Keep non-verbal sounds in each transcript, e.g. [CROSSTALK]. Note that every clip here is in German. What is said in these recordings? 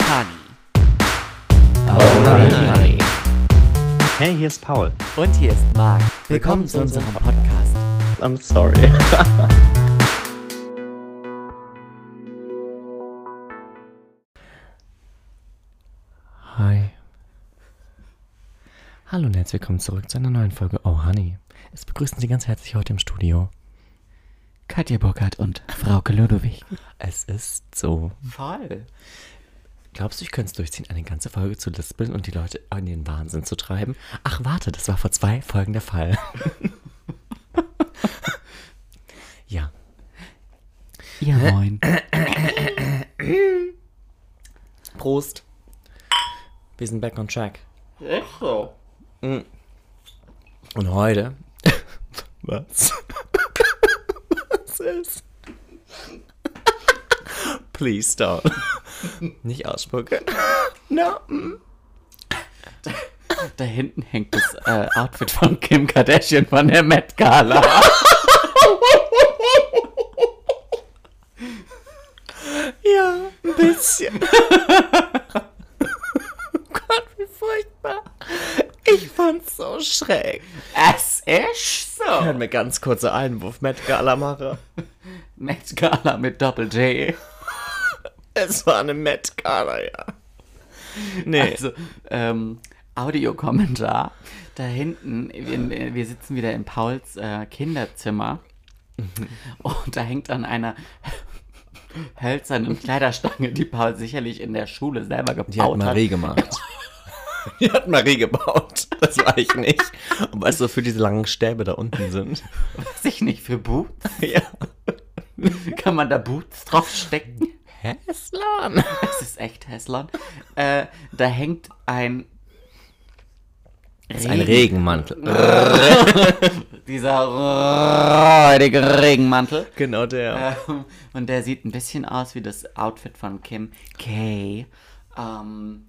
Honey. Honey. Hey, hier ist Paul. Und hier ist Marc. Willkommen zu unserem Podcast. I'm sorry. [LAUGHS] Hi. Hallo und herzlich willkommen zurück zu einer neuen Folge Oh Honey. Es begrüßen Sie ganz herzlich heute im Studio. Katja Burkhardt und Frauke Ludwig. [LAUGHS] Es ist so. Voll. Glaubst du, ich könnte es durchziehen, eine ganze Folge zu lispeln und die Leute in den Wahnsinn zu treiben? Ach, warte, das war vor zwei Folgen der Fall. [LAUGHS] ja. Ja, moin. Prost. Wir sind back on track. Echt so? Und heute. [LAUGHS] Was? Was ist? Please stop. [LAUGHS] Nicht ausspucken. [LAUGHS] No. Da hinten hängt das äh, Outfit von Kim Kardashian von der Met Gala. [LAUGHS] Ja, ein bisschen. Gott, wie furchtbar. Ich fand's so schräg. Es ist so. Hört mir ganz kurzer Einwurf, Met Gala mache. Met Gala mit Doppel-J. [LAUGHS] Es war eine Met Gala, ja. Nee. Also, ähm, Audiokommentar. Da hinten, wir, wir sitzen wieder in Pauls äh, Kinderzimmer. Und da hängt an einer [LAUGHS] hölzernen Kleiderstange, die Paul sicherlich in der Schule selber gebaut Die hat Marie gemacht. [LAUGHS] Die hat Marie gebaut. Das war ich nicht. Und weißt du, wofür diese langen Stäbe da unten sind? Weiß ich nicht, für Boots? Ja. Kann man da Boots draufstecken? Häslan. Es ist echt Heslon. Äh, da hängt ein Das ist ein Regenmantel. [LAUGHS] dieser räudige Regenmantel. Genau der. Ähm, und der sieht ein bisschen aus wie das Outfit von Kim K., ähm,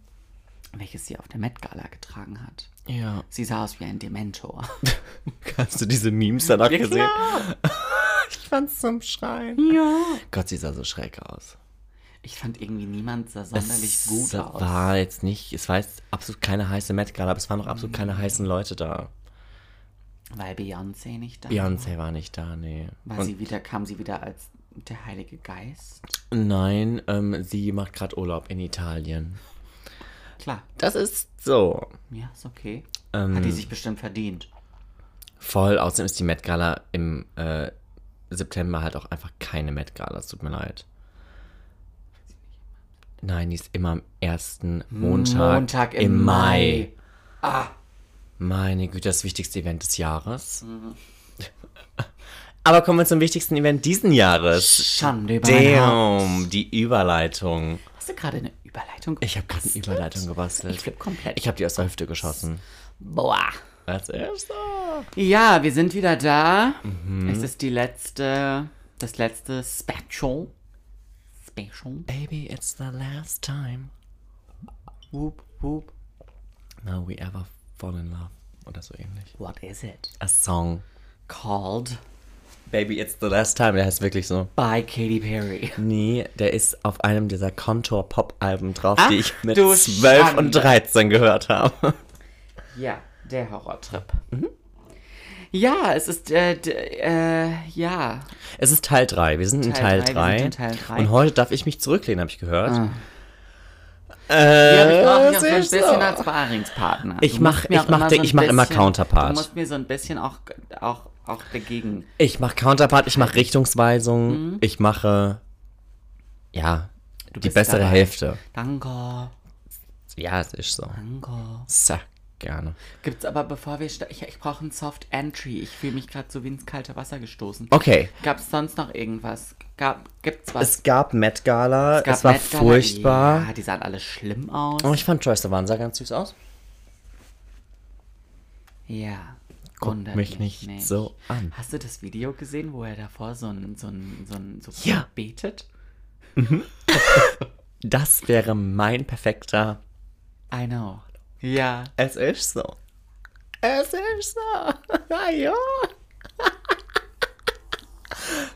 welches sie auf der Met Gala getragen hat. Ja. Sie sah aus wie ein Dementor. [LAUGHS] Hast du diese Memes danach Ja, gesehen? klar. [LAUGHS] Ich fand's zum Schreien. Ja. Gott, sie sah so schräg aus. Ich fand irgendwie niemand sah sonderlich es gut aus. war jetzt nicht, es war jetzt absolut keine heiße Met Gala, aber es waren noch absolut keine heißen Leute da. Weil Beyoncé nicht da Beyoncé war nicht da, nee. war. Weil Und sie wieder, kam sie wieder als der Heilige Geist. nein, ähm, sie macht gerade Urlaub in Italien. Klar. Das ist so. Ja, ist okay. Ähm, Hat die sich bestimmt verdient. Voll, außerdem ist die Met Gala im äh, September halt auch einfach keine Met Gala, es tut mir leid. Nein, die ist immer am ersten Montag, Montag im Mai. Ah. Meine Güte, das wichtigste Event des Jahres. [LAUGHS] Aber kommen wir zum wichtigsten Event diesen Jahres. Schande über. Damn, die Überleitung. Hast du gerade eine Überleitung Ich habe gerade eine gebastelt? Überleitung gebastelt. Ich flipp komplett. Ich habe die aus der Hüfte geschossen. Boah. Als erster. Ja, wir sind wieder da. Mhm. Es ist die letzte, das letzte Special. Special. Baby, it's the last time. Whoop, whoop. Now we ever fall in love. Oder so ähnlich. What is it? A song. Called Baby, it's the last time. Der heißt wirklich so. by Katy Perry. Nee, der ist auf einem dieser Contour-Pop-Alben drauf, Ach, die ich mit du 12 und Schande. 13 gehört habe. Ja, der Horrortrip. Ja, es ist, äh, äh, ja. Es ist Teil 3. Wir sind in Teil Teil 3. drei, wir sind in Teil drei. Und heute darf ich mich zurücklehnen, habe ich gehört. Ah. Äh, Ja, ich brauche dich auch so ein bisschen als Sparingspartner. Ich Du mach- musst mir ich mach ich mach immer Counterpart. Du musst mir so ein bisschen auch, auch, auch dagegen. Ich mache Counterpart, ich mache Richtungsweisung, ich mache, ja, die Mhm. bessere dabei. Hälfte. Danke, Ja, es ist so. danke. So, gerne. Gibt's aber, bevor wir starten, ich, ich brauche ein Soft Entry. Ich fühle mich gerade so wie ins kalte Wasser gestoßen. Okay, Gab's sonst noch irgendwas? Gab, gibt's was? es gab Met Gala, es, gab war Met Gala. furchtbar. Ja, die sahen alle schlimm aus. Oh, ich fand Troy Sivan sah ganz süß aus. Ja. Guck mich nicht so an. Hast du das Video gesehen, wo er davor so ein, so ein, so ein, so Ja. betet? [LAUGHS] Das wäre mein perfekter. I know. Ja. Es ist so. Es ist so. [LAUGHS] Ja.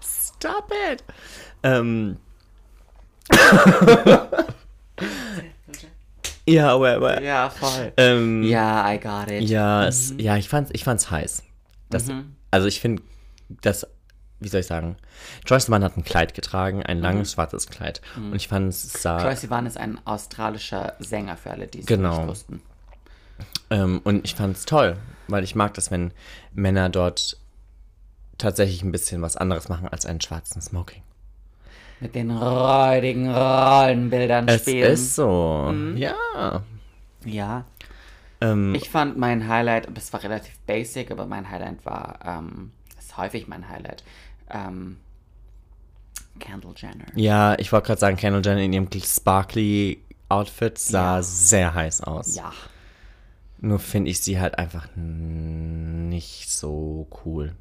Stop it. Ähm. [COUGHS] Ja, aber, aber Ja, voll. ähm, Ja, I got it. Ja, es, ja, ich fand's, ich fand's heiß. Das, Also ich finde, das, wie soll ich sagen, Joyce Mann hat ein Kleid getragen, ein langes schwarzes Kleid. Und ich fand es sah, Troye Sivan ist ein australischer Sänger für alle, die es Genau. nicht wussten. Ähm, und ich fand's toll, weil ich mag das, wenn Männer dort tatsächlich ein bisschen was anderes machen als einen schwarzen Smoking. Mit den räudigen Rollenbildern Es spielen. ist so, ja. Ja. Ähm, Ich fand mein Highlight, das war relativ basic, aber mein Highlight war, ähm, ist häufig mein Highlight, ähm, Kendall Jenner. ja, ich wollte gerade sagen, Kendall Jenner in ihrem sparkly Outfit sah Ja. sehr heiß aus. Ja. Nur finde ich sie halt einfach nicht so cool.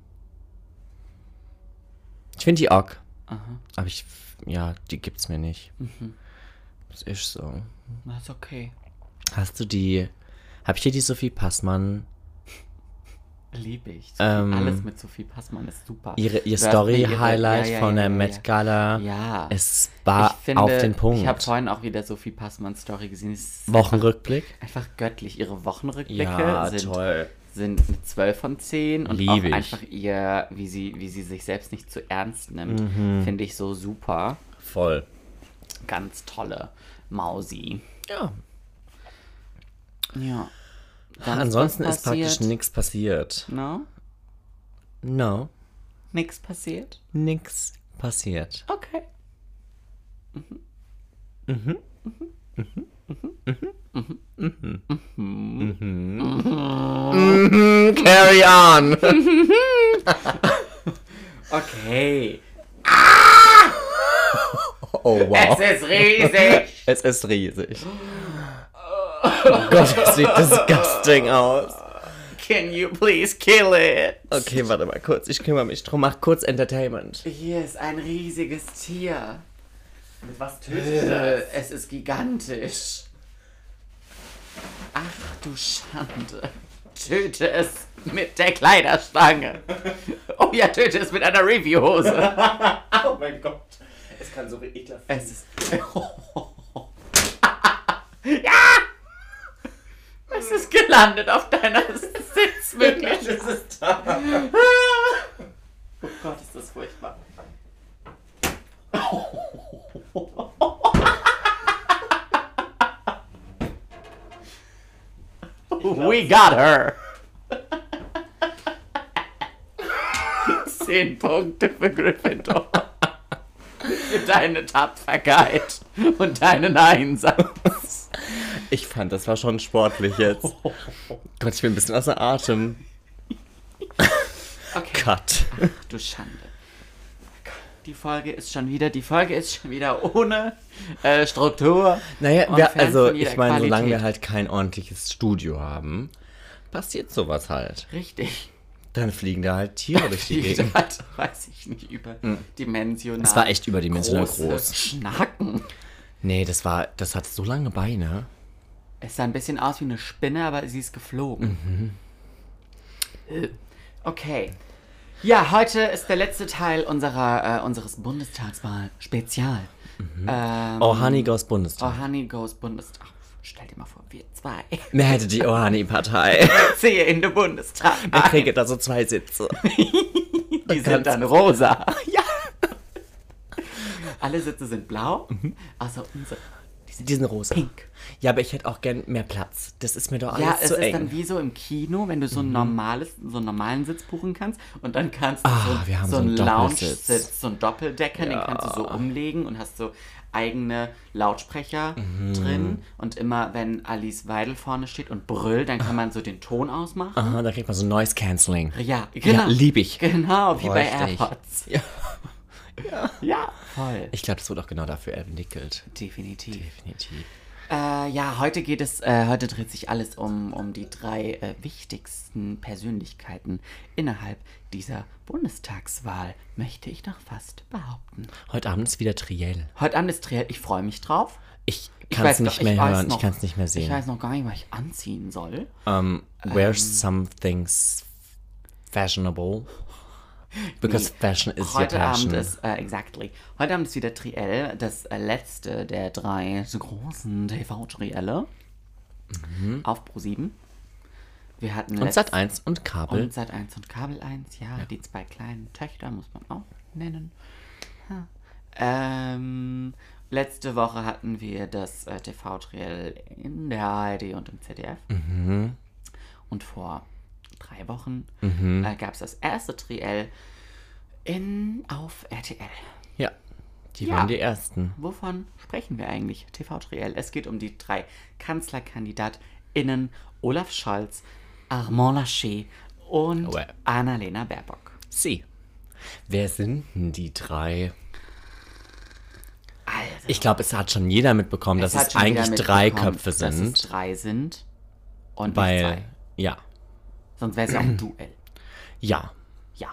Ich finde die auch. Aber ich, ja, die gibt's mir nicht. Das ist so. Das ist okay. Hast du die, hab ich dir die Sophie Passmann, Liebe ich. Ähm, Alles mit Sophie Passmann ist super. ihre, ihr Story-Highlight ja, ja, von der ja, Met Gala? Ja. Es war finde, auf den Punkt. Ich habe vorhin auch wieder Sophie Passmann Story gesehen. Wochenrückblick? Einfach, einfach göttlich. Ihre Wochenrückblicke sind, sind eine 12 von 10 und Lieb auch ich. einfach ihr, wie sie, wie sie sich selbst nicht zu ernst nimmt, Mhm. finde ich so super. Voll. Ganz tolle Mausi. Ja. Ja. Sonst Ansonsten was ist praktisch nichts passiert. No? No, Nix passiert? nix passiert. Okay. Carry on! Okay. Oh wow. Es ist riesig. Es ist riesig. Oh Gott, das sieht disgusting aus. Can you please kill it? Okay, warte mal kurz. Ich kümmere mich drum. Mach kurz Entertainment. Hier ist ein riesiges Tier. Mit was tötet es? Es ist gigantisch. Ach du Schande. Töte es mit der Kleiderstange. Oh ja, töte es mit einer Reviewhose. [LAUGHS] Oh mein Gott. Es kann so ekelhaft Es ist. [LAUGHS] ja! Es ist gelandet auf deiner [LAUGHS] Sitzmöglichkeit. ist da. Oh Gott, ist das furchtbar. We got her. [LAUGHS] Zehn Punkte für Gryffindor. Für deine Tapferkeit und deinen Einsatz. Ich fand, das war schon sportlich jetzt. [LAUGHS] Gott, ich bin ein bisschen außer Atem. Okay. [LAUGHS] Cut. Du Schande. Die Folge ist schon wieder, die Folge ist schon wieder ohne äh, Struktur. Naja, wir, also ich meine, solange wir Qualität. halt kein ordentliches Studio haben, passiert sowas halt. Richtig. Dann fliegen da halt Tiere durch die Gegend. hat, weiß ich nicht, überdimensional. Es war echt überdimensional groß. Schnacken. Nee, das war, das hat so lange Beine. Es sah ein bisschen aus wie eine Spinne, aber sie ist geflogen. Äh, Okay. Ja, heute ist der letzte Teil unserer, äh, unseres Bundestagswahl-Spezial. Ähm, Oh, Honey Goes Bundestag. Oh, Honey Goes Bundestag. Stell dir mal vor, wir zwei. Wer hätte die Ohani-Partei? Ziehe [LAUGHS] in den Bundestag. Ich kriege da so zwei Sitze. [LAUGHS] Die sind dann rosa. [LAUGHS] Ja. Alle Sitze sind blau, außer unsere. Die sind rosa. pink. Ja, aber ich hätte auch gern mehr Platz. Das ist mir doch alles Ja, es zu ist eng. dann wie so im Kino, wenn du so ein normales, so einen normalen Sitz buchen kannst und dann kannst du Ah, so, haben so einen einen. Lounge-Sitz, so einen Doppeldecker, den Ja. kannst du so umlegen und hast so eigene Lautsprecher Mhm. drin und immer wenn Alice Weidel vorne steht und brüllt, dann kann man so den Ton ausmachen. Aha, da kriegt man so Noise Cancelling. Ja, genau. Ja, lieb ich. Genau, wie bei Bräuchte ich. AirPods. Ja. Ja, voll. Ich glaube, das wird auch genau dafür entwickelt. Definitiv. Definitiv. Äh, ja, heute geht es, äh, heute dreht sich alles um, um die drei äh, wichtigsten Persönlichkeiten innerhalb dieser Bundestagswahl, möchte ich doch fast behaupten. Heute Abend ist wieder Triell. Heute Abend ist Triell, ich freue mich drauf. Ich Ich kann es nicht mehr ich hören, noch- ich kann es nicht mehr Ich sehen. weiß noch gar nicht, was ich anziehen soll. Um, wear something fashionable. Because fashion is your Heute passion. Abend ist, äh, exactly. Heute Abend ist wieder Triell, das äh, letzte der drei so großen TV-Trielle. Auf Pro7. Wir hatten Mhm. Und Sat 1 und Kabel. und Sat 1 und Kabel 1, ja, die zwei kleinen Töchter muss man auch nennen. Ha. Ähm, letzte Woche hatten wir das äh, TV-Triell in der ARD und im ZDF. Mhm. Und vor drei Wochen äh, gab es das erste Triell in, auf RTL. ja, die Ja. waren die ersten. Wovon sprechen wir eigentlich? TV-Triell. Es geht um die drei KanzlerkandidatInnen Olaf Scholz, Armand Laschet und Ouais. Annalena Baerbock. Sie. Wer sind denn die drei? Also, Ich glaube, es hat schon jeder mitbekommen, dass es eigentlich drei Köpfe Dass sind. es drei sind und nicht Weil, zwei. ja, Sonst wäre es ja auch ein [CLEARS THROAT] Duell. ja. Ja.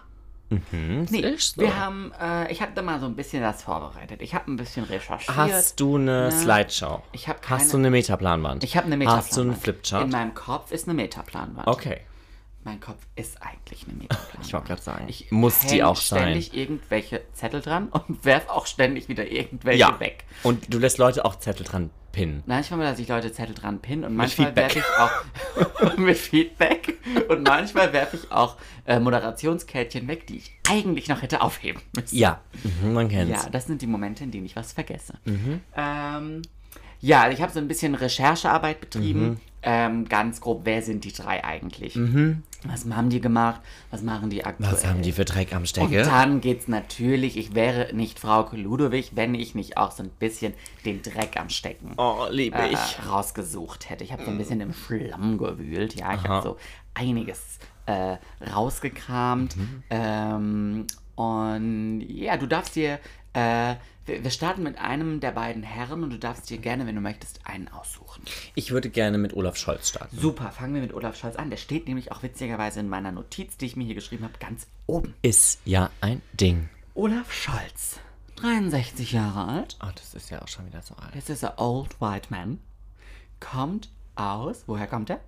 Hm, Nee, ist so. wir haben, äh, ich habe da mal so ein bisschen das vorbereitet. Ich habe ein bisschen recherchiert. Hast du eine Ne? Slideshow? Ich hab Hast keine- du eine Metaplanwand? Ich habe eine Metaplanwand. Hast du einen Flipchart? In meinem Kopf ist eine Metaplanwand. Okay. Mein Kopf ist eigentlich eine [LAUGHS] Metaplanwand. Ich wollte gerade sagen, Ich muss die auch sein. ständig irgendwelche Zettel dran und [LAUGHS] werf auch ständig wieder irgendwelche Ja. weg. Und du lässt Leute auch Zettel dran pinnen. Manchmal lasse ich Leute Zettel dran pinnen und manchmal werfe ich auch [LAUGHS] mit Feedback und manchmal werfe ich auch äh, Moderationskärtchen weg, die ich eigentlich noch hätte aufheben müssen. Ja, mhm, man kennt's. Ja, das sind die Momente, in denen ich was vergesse. Mhm. Ähm, ja, ich habe so ein bisschen Recherchearbeit betrieben. Mhm. Ähm, ganz grob, wer sind die drei eigentlich? Was haben die gemacht? Was machen die aktuell? Was haben die für Dreck am Und Stecke? dann geht's natürlich, ich wäre nicht Frau Ludowig, wenn ich nicht auch so ein bisschen den Dreck am Stecken Oh, liebe äh, ich. rausgesucht hätte. Ich habe so ein bisschen im Schlamm gewühlt, ja. Ich habe so einiges äh, rausgekramt. Mhm. Ähm, und ja, du darfst dir, äh, wir, wir starten mit einem der beiden Herren und du darfst dir gerne, wenn du möchtest, einen aussuchen. Ich würde gerne mit Olaf Scholz starten. Super, fangen wir mit Olaf Scholz an. Der steht nämlich auch witzigerweise in meiner Notiz, die ich mir hier geschrieben habe, ganz oben. Ist ja ein Ding. Olaf Scholz, 63 Jahre alt. Oh, das ist ja auch schon wieder so alt. Jetzt ist er Old White Man. Kommt aus, woher kommt er?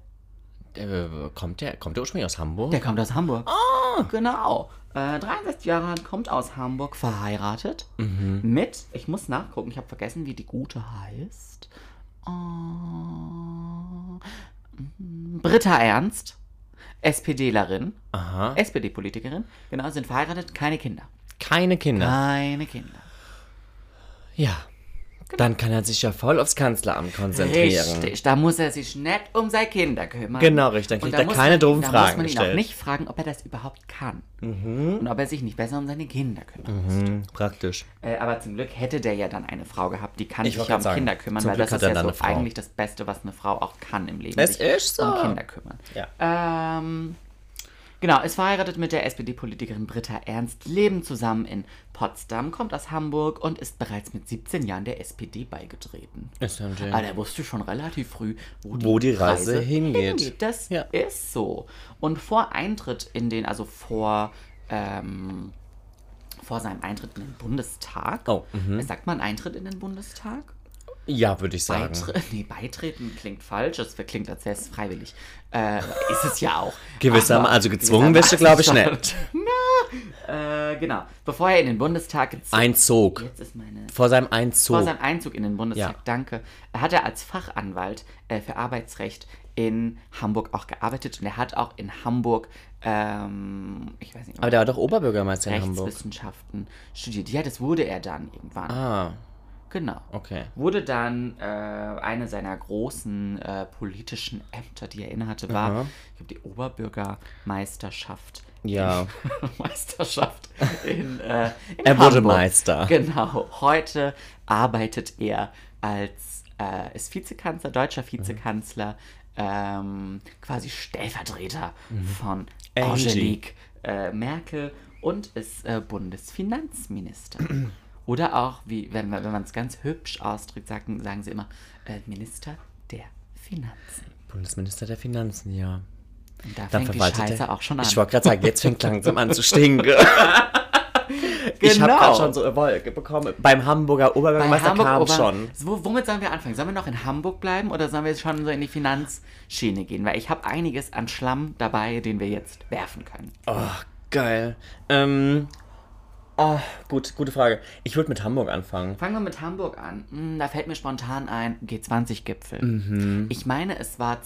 Der, kommt, der, kommt der ursprünglich aus Hamburg? Der kommt aus Hamburg. Oh. Genau. Äh, 63 Jahre alt, kommt aus Hamburg, verheiratet. Mit, ich muss nachgucken, ich habe vergessen, wie die gute heißt. Oh, Britta Ernst, SPDlerin. SPD-Politikerin. Genau, sind verheiratet, keine Kinder. Keine Kinder. Keine Kinder. Ja. Dann kann er sich ja voll aufs Kanzleramt konzentrieren. Richtig, da muss er sich nicht um seine Kinder kümmern. Genau, richtig. Dann kriegt da er muss keine man, doofen da Fragen muss man ihn gestellt. Mhm. auch nicht fragen, ob er das überhaupt kann. Und ob er sich nicht besser um seine Kinder kümmern muss. Hm, praktisch. Äh, aber zum Glück hätte der ja dann eine Frau gehabt, die kann Ich sich ja um sagen, Kinder kümmern, weil Glück das ist ja so eigentlich das Beste, was eine Frau auch kann im Leben. Es sich ist so. um Kinder kümmern. Ja. Ähm, genau, ist verheiratet mit der SPD-Politikerin Britta Ernst, leben zusammen in Potsdam, kommt aus Hamburg und ist bereits mit 17 Jahren der SPD beigetreten. Ding. Aber der wusste schon relativ früh, wo die, Wo die Reise hingeht. Das Ja. ist so. Und vor Eintritt in den, also vor, ähm, vor seinem Eintritt in den Bundestag, Oh, mhm. sagt man Eintritt in den Bundestag? Ja, würde ich sagen. Beitre [LAUGHS] nee, beitreten klingt falsch, es klingt, als wäre es freiwillig. Äh, ist es ja auch. Gewissermaßen, also gezwungen wirst du, glaube ich, schon. [LAUGHS] Na, äh, genau. Bevor er in den Bundestag gezogen Einzog. Meine Vor seinem Einzug. vor seinem Einzug in den Bundestag, Ja. danke, hat er als Fachanwalt äh, für Arbeitsrecht in Hamburg auch gearbeitet und er hat auch in Hamburg, ähm, ich weiß nicht, Aber der war doch Oberbürgermeister in Hamburg. Rechtswissenschaften studiert. Ja, das wurde er dann irgendwann. Ah, Genau. okay. Wurde dann äh, eine seiner großen äh, politischen Ämter, die er innehatte, war, Aha. ich glaube, die Oberbürgermeisterschaft. Ja. [LAUGHS] Meisterschaft in, äh, in Er wurde Hamburg. Meister. Genau. Heute arbeitet er als äh, ist Vizekanzler, deutscher Mhm. Vizekanzler, ähm, quasi Stellvertreter von Mhm. Angie. Angelique äh, Merkel und ist äh, Bundesfinanzminister. [CLEARS THROAT] Oder auch, wie, wenn, man- wenn man es ganz hübsch ausdrückt, sagen, sagen sie immer, äh, Minister der Finanzen. Bundesminister der Finanzen, ja. Und da Dann fängt die Scheiße er. auch schon an. Ich wollte gerade sagen, jetzt fängt langsam an zu stinken. [LAUGHS] Ich habe Genau. gerade schon so eine Wolke bekommen. Beim Hamburger Oberbürgermeister Hamburg kam Ober- schon. So, womit sollen wir anfangen? Sollen wir noch in Hamburg bleiben oder sollen wir jetzt schon so in die Finanzschiene gehen? Weil ich habe einiges an Schlamm dabei, den wir jetzt werfen können. Oh, Geil. Ähm, ah, gut, gute Frage. Ich würde mit Hamburg anfangen. Fangen wir mit Hamburg an. Hm, da fällt mir spontan ein G20-Gipfel. Mhm. Ich meine, es war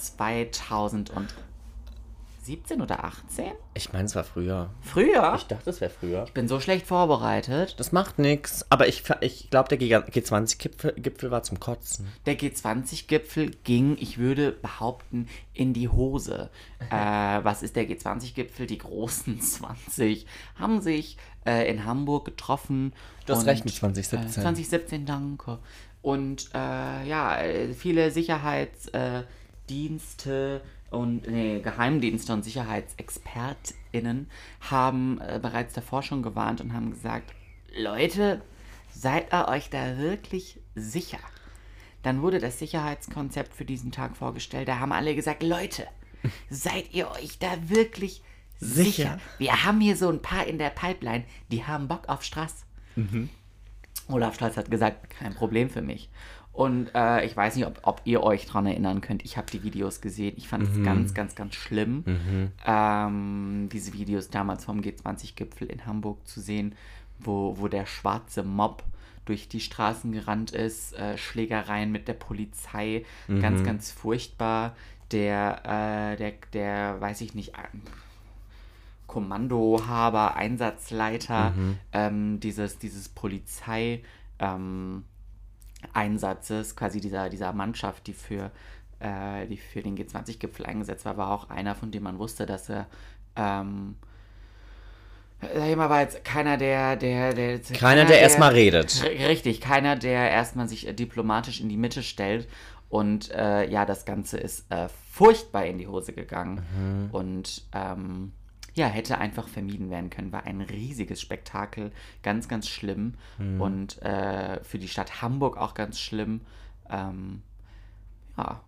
2017 oder 18? Ich meine, es war früher. Früher? Ich dachte, es wäre früher. Ich bin so schlecht vorbereitet. Das macht nichts. Aber ich, ich glaube, der G20-Gipfel Gipfel war zum Kotzen. Der G20-Gipfel ging, ich würde behaupten, in die Hose. [LAUGHS] äh, was ist der G20-Gipfel? Die großen [LAUGHS] 20 haben sich äh, in Hamburg getroffen. Du hast und, recht mit 2017. Äh, 2017, danke. Und äh, ja, äh, viele Sicherheitsdienste und nee, Geheimdienste und SicherheitsexpertInnen haben äh, bereits davor schon gewarnt und haben gesagt, Leute, seid ihr euch da wirklich sicher? Dann wurde das Sicherheitskonzept für diesen Tag vorgestellt. Da haben alle gesagt, Leute, [LAUGHS] seid ihr euch da wirklich sicher? Sicher? Wir haben hier so ein paar in der Pipeline, die haben Bock auf Straß. Olaf Scholz hat gesagt, kein Problem für mich. Und äh, ich weiß nicht, ob, ob ihr euch daran erinnern könnt. Ich habe die Videos gesehen. Ich fand es ganz, ganz, ganz schlimm, ähm, diese Videos damals vom G20-Gipfel in Hamburg zu sehen, wo, wo der schwarze Mob durch die Straßen gerannt ist, äh, Schlägereien mit der Polizei, ganz, ganz furchtbar. Der, äh, der, der, weiß ich nicht, Kommandohaber, Einsatzleiter ähm, dieses, dieses Polizei ähm, Einsatzes, quasi dieser, dieser Mannschaft, die für, äh, die für den G20-Gipfel eingesetzt war, war auch einer, von dem man wusste, dass er ähm, sag ich mal, war jetzt keiner, der, der, der Keiner, der erstmal redet. Richtig, keiner, der erstmal sich äh, diplomatisch in die Mitte stellt. Und äh, ja, das Ganze ist äh, furchtbar in die Hose gegangen. Mhm. Und ähm, ja, hätte einfach vermieden werden können. War ein riesiges Spektakel, ganz, ganz schlimm. Mhm. Und äh, für die Stadt Hamburg auch ganz schlimm. Ähm, ja,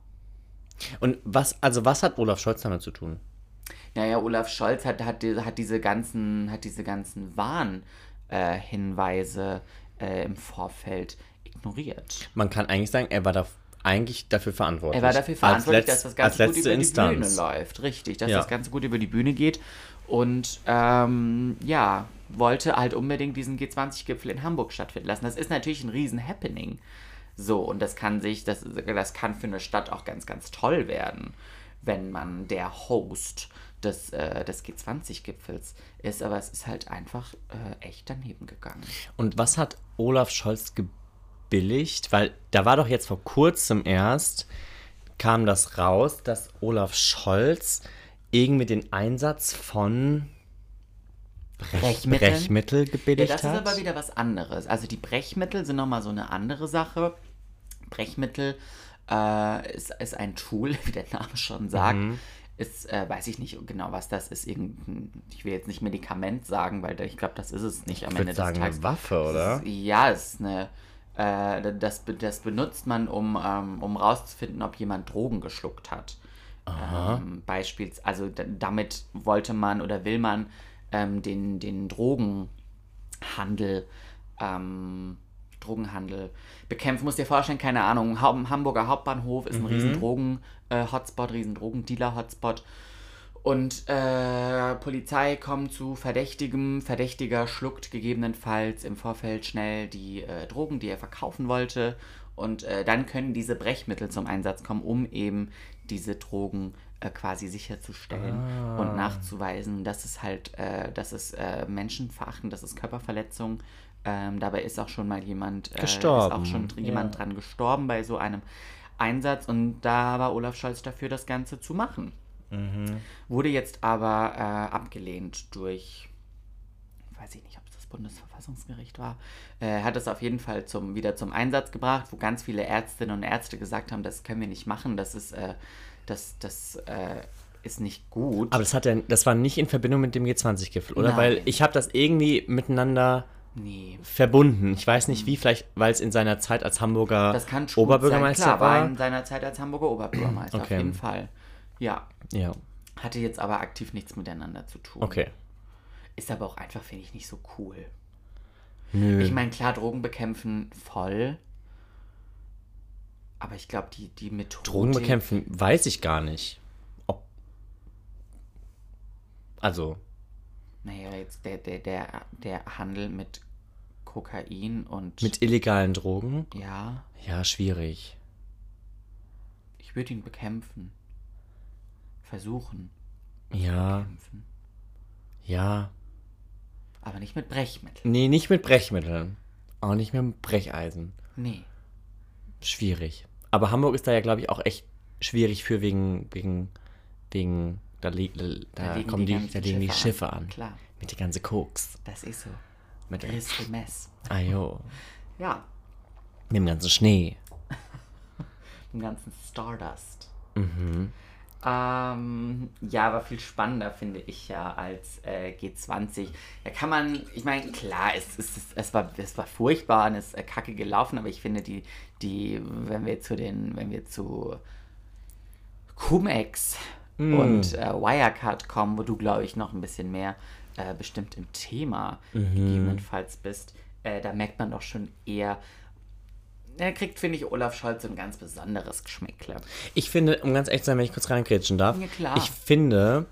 Und was, also was hat Olaf Scholz damit zu tun? Naja, Olaf Scholz hat, hat, hat diese ganzen, hat diese ganzen Warnhinweise äh, äh, im Vorfeld ignoriert. Man kann eigentlich sagen, er war da eigentlich dafür verantwortlich. Er war dafür verantwortlich, als letz- dass das Ganze gut über Instanz. die Bühne läuft. Richtig, dass Ja. das Ganze gut über die Bühne geht. Und ähm, ja, wollte halt unbedingt diesen G20-Gipfel in Hamburg stattfinden lassen. Das ist natürlich ein riesen Happening. So, und das kann sich, das, das kann für eine Stadt auch ganz, ganz toll werden, wenn man der Host des, äh, des G20-Gipfels ist. Aber es ist halt einfach äh, echt daneben gegangen. Und was hat Olaf Scholz gebilligt? Weil da war doch jetzt vor kurzem erst, kam das raus, dass Olaf Scholz irgendwie den Einsatz von? Brechmittel Ja, gebilligt das hat. ist aber wieder was anderes. Also die Brechmittel sind nochmal so eine andere Sache. Brechmittel äh, ist, ist ein Tool, [LAUGHS] wie der Name schon sagt. Mhm. Ist, äh, weiß ich nicht genau, was das ist. Irgendein, ich will jetzt nicht Medikament sagen, weil ich glaube, das ist es nicht am ich Ende würde sagen, des Tages. eine Waffe, oder? Ja, es ist eine. Äh, das, das benutzt man, um, ähm, um rauszufinden, ob jemand Drogen geschluckt hat. Ähm, Beispiels, also damit wollte man oder will man ähm, den, den Drogenhandel, ähm, Drogenhandel bekämpfen. Muss dir vorstellen, keine Ahnung, Hau- Hamburger Hauptbahnhof ist ein riesen Drogen-Hotspot, riesen Drogendealer-Hotspot. Und äh, Polizei kommt zu Verdächtigem. Verdächtiger schluckt gegebenenfalls im Vorfeld schnell die äh, Drogen, die er verkaufen wollte. Und äh, dann können diese Brechmittel zum Einsatz kommen, um eben diese Drogen äh, quasi sicherzustellen und nachzuweisen, dass es halt, äh, dass es äh, menschenverachtend, dass es Körperverletzung. Ähm, dabei ist auch schon mal jemand, äh, Gestorben, ist auch schon dr- jemand dran gestorben bei so einem Einsatz. Und da war Olaf Scholz dafür, das Ganze zu machen. Wurde jetzt aber äh, abgelehnt durch, weiß ich nicht, das Bundesverfassungsgericht war. Äh, hat es auf jeden Fall zum, wieder zum Einsatz gebracht, wo ganz viele Ärztinnen und Ärzte gesagt haben, das können wir nicht machen, das ist, äh, das, das äh, ist nicht gut. Aber das, hat ja, das war nicht in Verbindung mit dem G20-Gipfel, oder? Nein. Weil ich habe das irgendwie miteinander nee. verbunden. Ich weiß nicht wie, vielleicht, weil es in seiner Zeit als Hamburger Das kann schon Oberbürgermeister sein. Klar, war war. in seiner Zeit als Hamburger Oberbürgermeister, Okay. auf jeden Fall. Ja, Ja, hatte jetzt aber aktiv nichts miteinander zu tun. okay. Ist aber auch einfach, finde ich, nicht so cool. Nö. Ich meine, klar, Drogen bekämpfen voll. Aber ich glaube, die, die Methode. Drogen bekämpfen, weiß ich gar nicht. Ob. Also, Naja, jetzt der, der, der, der Handel mit Kokain und. Mit illegalen Drogen? Ja, Ja, schwierig. ich würde ihn bekämpfen. Versuchen. Ja, Kämpfen. ja. Aber nicht mit Brechmitteln. Nee, nicht mit Brechmitteln. Auch nicht mit Brecheisen. Nee. Schwierig. Aber Hamburg ist da ja, glaube ich, auch echt schwierig für wegen, wegen, wegen, da, li da, liegen kommen die, ganzen da liegen die Schiffe an. Klar, Mit der ganzen Koks. das ist so. Mit, Crystal Mess. ah, jo. Ja, mit dem ganzen Schnee. [LAUGHS] dem ganzen Stardust. Mhm. Ähm, ja, aber viel spannender finde ich ja als äh, G20. Da kann man, ich meine, klar, es, es, es, es, war, es war furchtbar und es ist äh, kacke gelaufen, aber ich finde die, die, wenn wir zu den, wenn wir zu Cum-Ex und äh, Wirecard kommen, wo du, glaube ich, noch ein bisschen mehr äh, bestimmt im Thema gegebenenfalls bist, äh, da merkt man doch schon eher, er kriegt, finde ich, Olaf Scholz ein ganz besonderes Geschmäckle. Ich finde, um ganz ehrlich zu sein, wenn ich kurz reingrätschen darf, Ja, ich finde,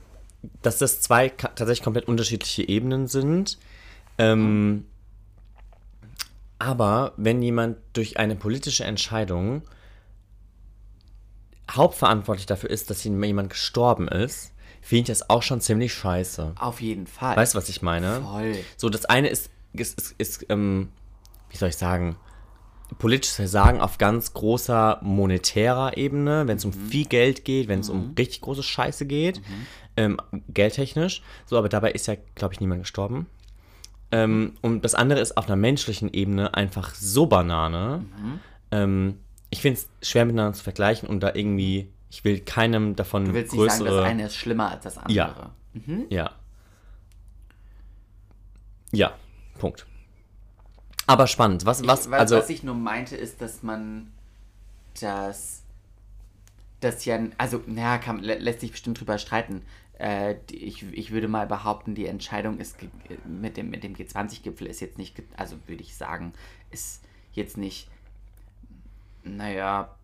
dass das zwei tatsächlich komplett unterschiedliche Ebenen sind. Ähm, aber wenn jemand durch eine politische Entscheidung hauptverantwortlich dafür ist, dass jemand gestorben ist, finde ich das auch schon ziemlich scheiße. Auf jeden Fall. Weißt du, was ich meine? Voll. So, das eine ist, ist, ist, ist ähm, wie soll ich sagen, politisches Versagen auf ganz großer monetärer Ebene, wenn es um viel Geld geht, wenn es um richtig große Scheiße geht, ähm, geldtechnisch. So, aber dabei ist ja, glaube ich, niemand gestorben. Ähm, und das andere ist auf einer menschlichen Ebene einfach so Banane. Ähm, ich finde es schwer miteinander zu vergleichen und da irgendwie, ich will keinem davon Du willst nicht sagen, größere. das eine ist schlimmer als das andere. Ja. Ja. Ja, Punkt. Aber spannend. Was, was, was, also, was ich nur meinte, ist, dass man das, das ja, also, naja, kann, lä- lässt sich bestimmt drüber streiten. Äh, ich, ich würde mal behaupten, die Entscheidung ist mit dem, mit dem G20-Gipfel ist jetzt nicht, also würde ich sagen, ist jetzt nicht, naja,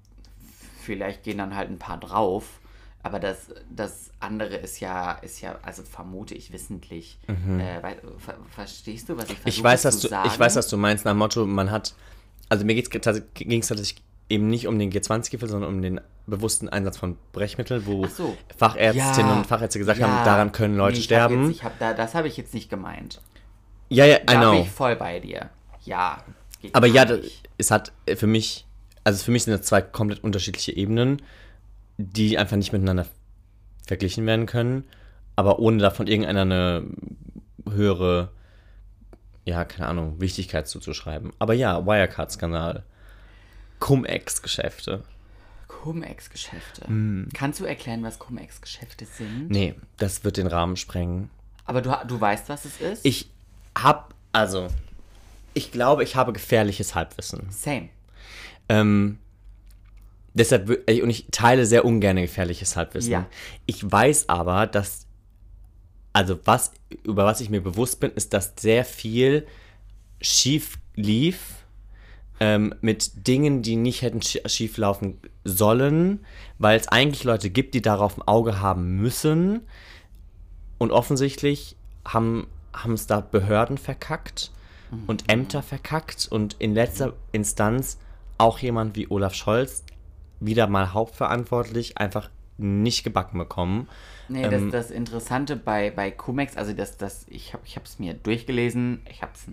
vielleicht gehen dann halt ein paar drauf. Aber das, das andere ist ja, ist ja, also vermute ich wissentlich. Äh, wei- ver verstehst du, was ich versuche Mhm. ich weiß, was du, sagen? ich weiß, was du meinst, nach dem Motto, man hat, also mir ging es tatsächlich eben nicht um den G20-Gipfel, sondern um den bewussten Einsatz von Brechmitteln, wo so. Fachärztinnen und Fachärzte gesagt haben, daran können Leute Nee, ich hab sterben. Jetzt, ich hab da, das habe ich jetzt nicht gemeint. ja, ja, I Da bin know. ich voll bei dir. Ja. Aber ja, das, es hat äh, für mich, also für mich sind das zwei komplett unterschiedliche Ebenen, die einfach nicht miteinander verglichen werden können, aber ohne davon irgendeiner eine höhere, ja, keine Ahnung, Wichtigkeit zuzuschreiben. Aber ja, Wirecard-Skandal. Cum-Ex-Geschäfte. Cum-Ex-Geschäfte. Hm. Kannst du erklären, was Cum-Ex-Geschäfte sind? Nee, das wird den Rahmen sprengen. Aber du, du weißt, was es ist? Ich hab, also, ich glaube, ich habe gefährliches Halbwissen. Same. Ähm, deshalb, und ich teile sehr ungern gefährliches Halbwissen. Ja. Ich weiß aber, dass, also was, über was ich mir bewusst bin, ist, dass sehr viel schief lief ähm, mit Dingen, die nicht hätten schi- schief laufen sollen, weil es eigentlich Leute gibt, die darauf ein Auge haben müssen. Und offensichtlich haben haben es da Behörden verkackt und Ämter verkackt und in letzter Instanz auch jemand wie Olaf Scholz wieder mal hauptverantwortlich einfach nicht gebacken bekommen. Nee, Ähm, das, das Interessante bei, bei Cumex, also das, das, ich habe es mir durchgelesen, ich habe es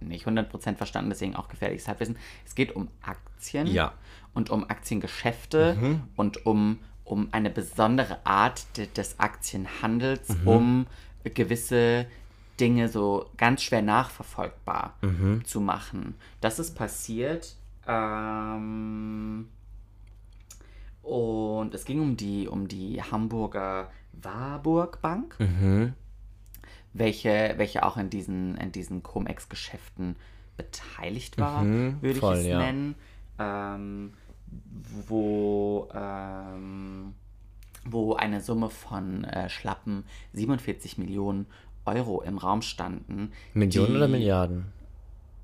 nicht 100% verstanden, deswegen auch gefährliches Halbwissen. Es geht um Aktien Ja. Mhm. und um Aktiengeschäfte und um, um eine besondere Art de, des Aktienhandels, Mhm. um gewisse Dinge so ganz schwer nachverfolgbar Mhm. zu machen. Das ist passiert. Ähm, und es ging um die, um die Hamburger Warburg Bank, Mhm. welche, welche auch in diesen, in diesen Cum-Ex-Geschäften beteiligt war, würde voll, ich es ja. nennen. Ähm, wo, ähm, wo eine Summe von äh, schlappen 47 Millionen Euro im Raum standen. Millionen die- oder Milliarden?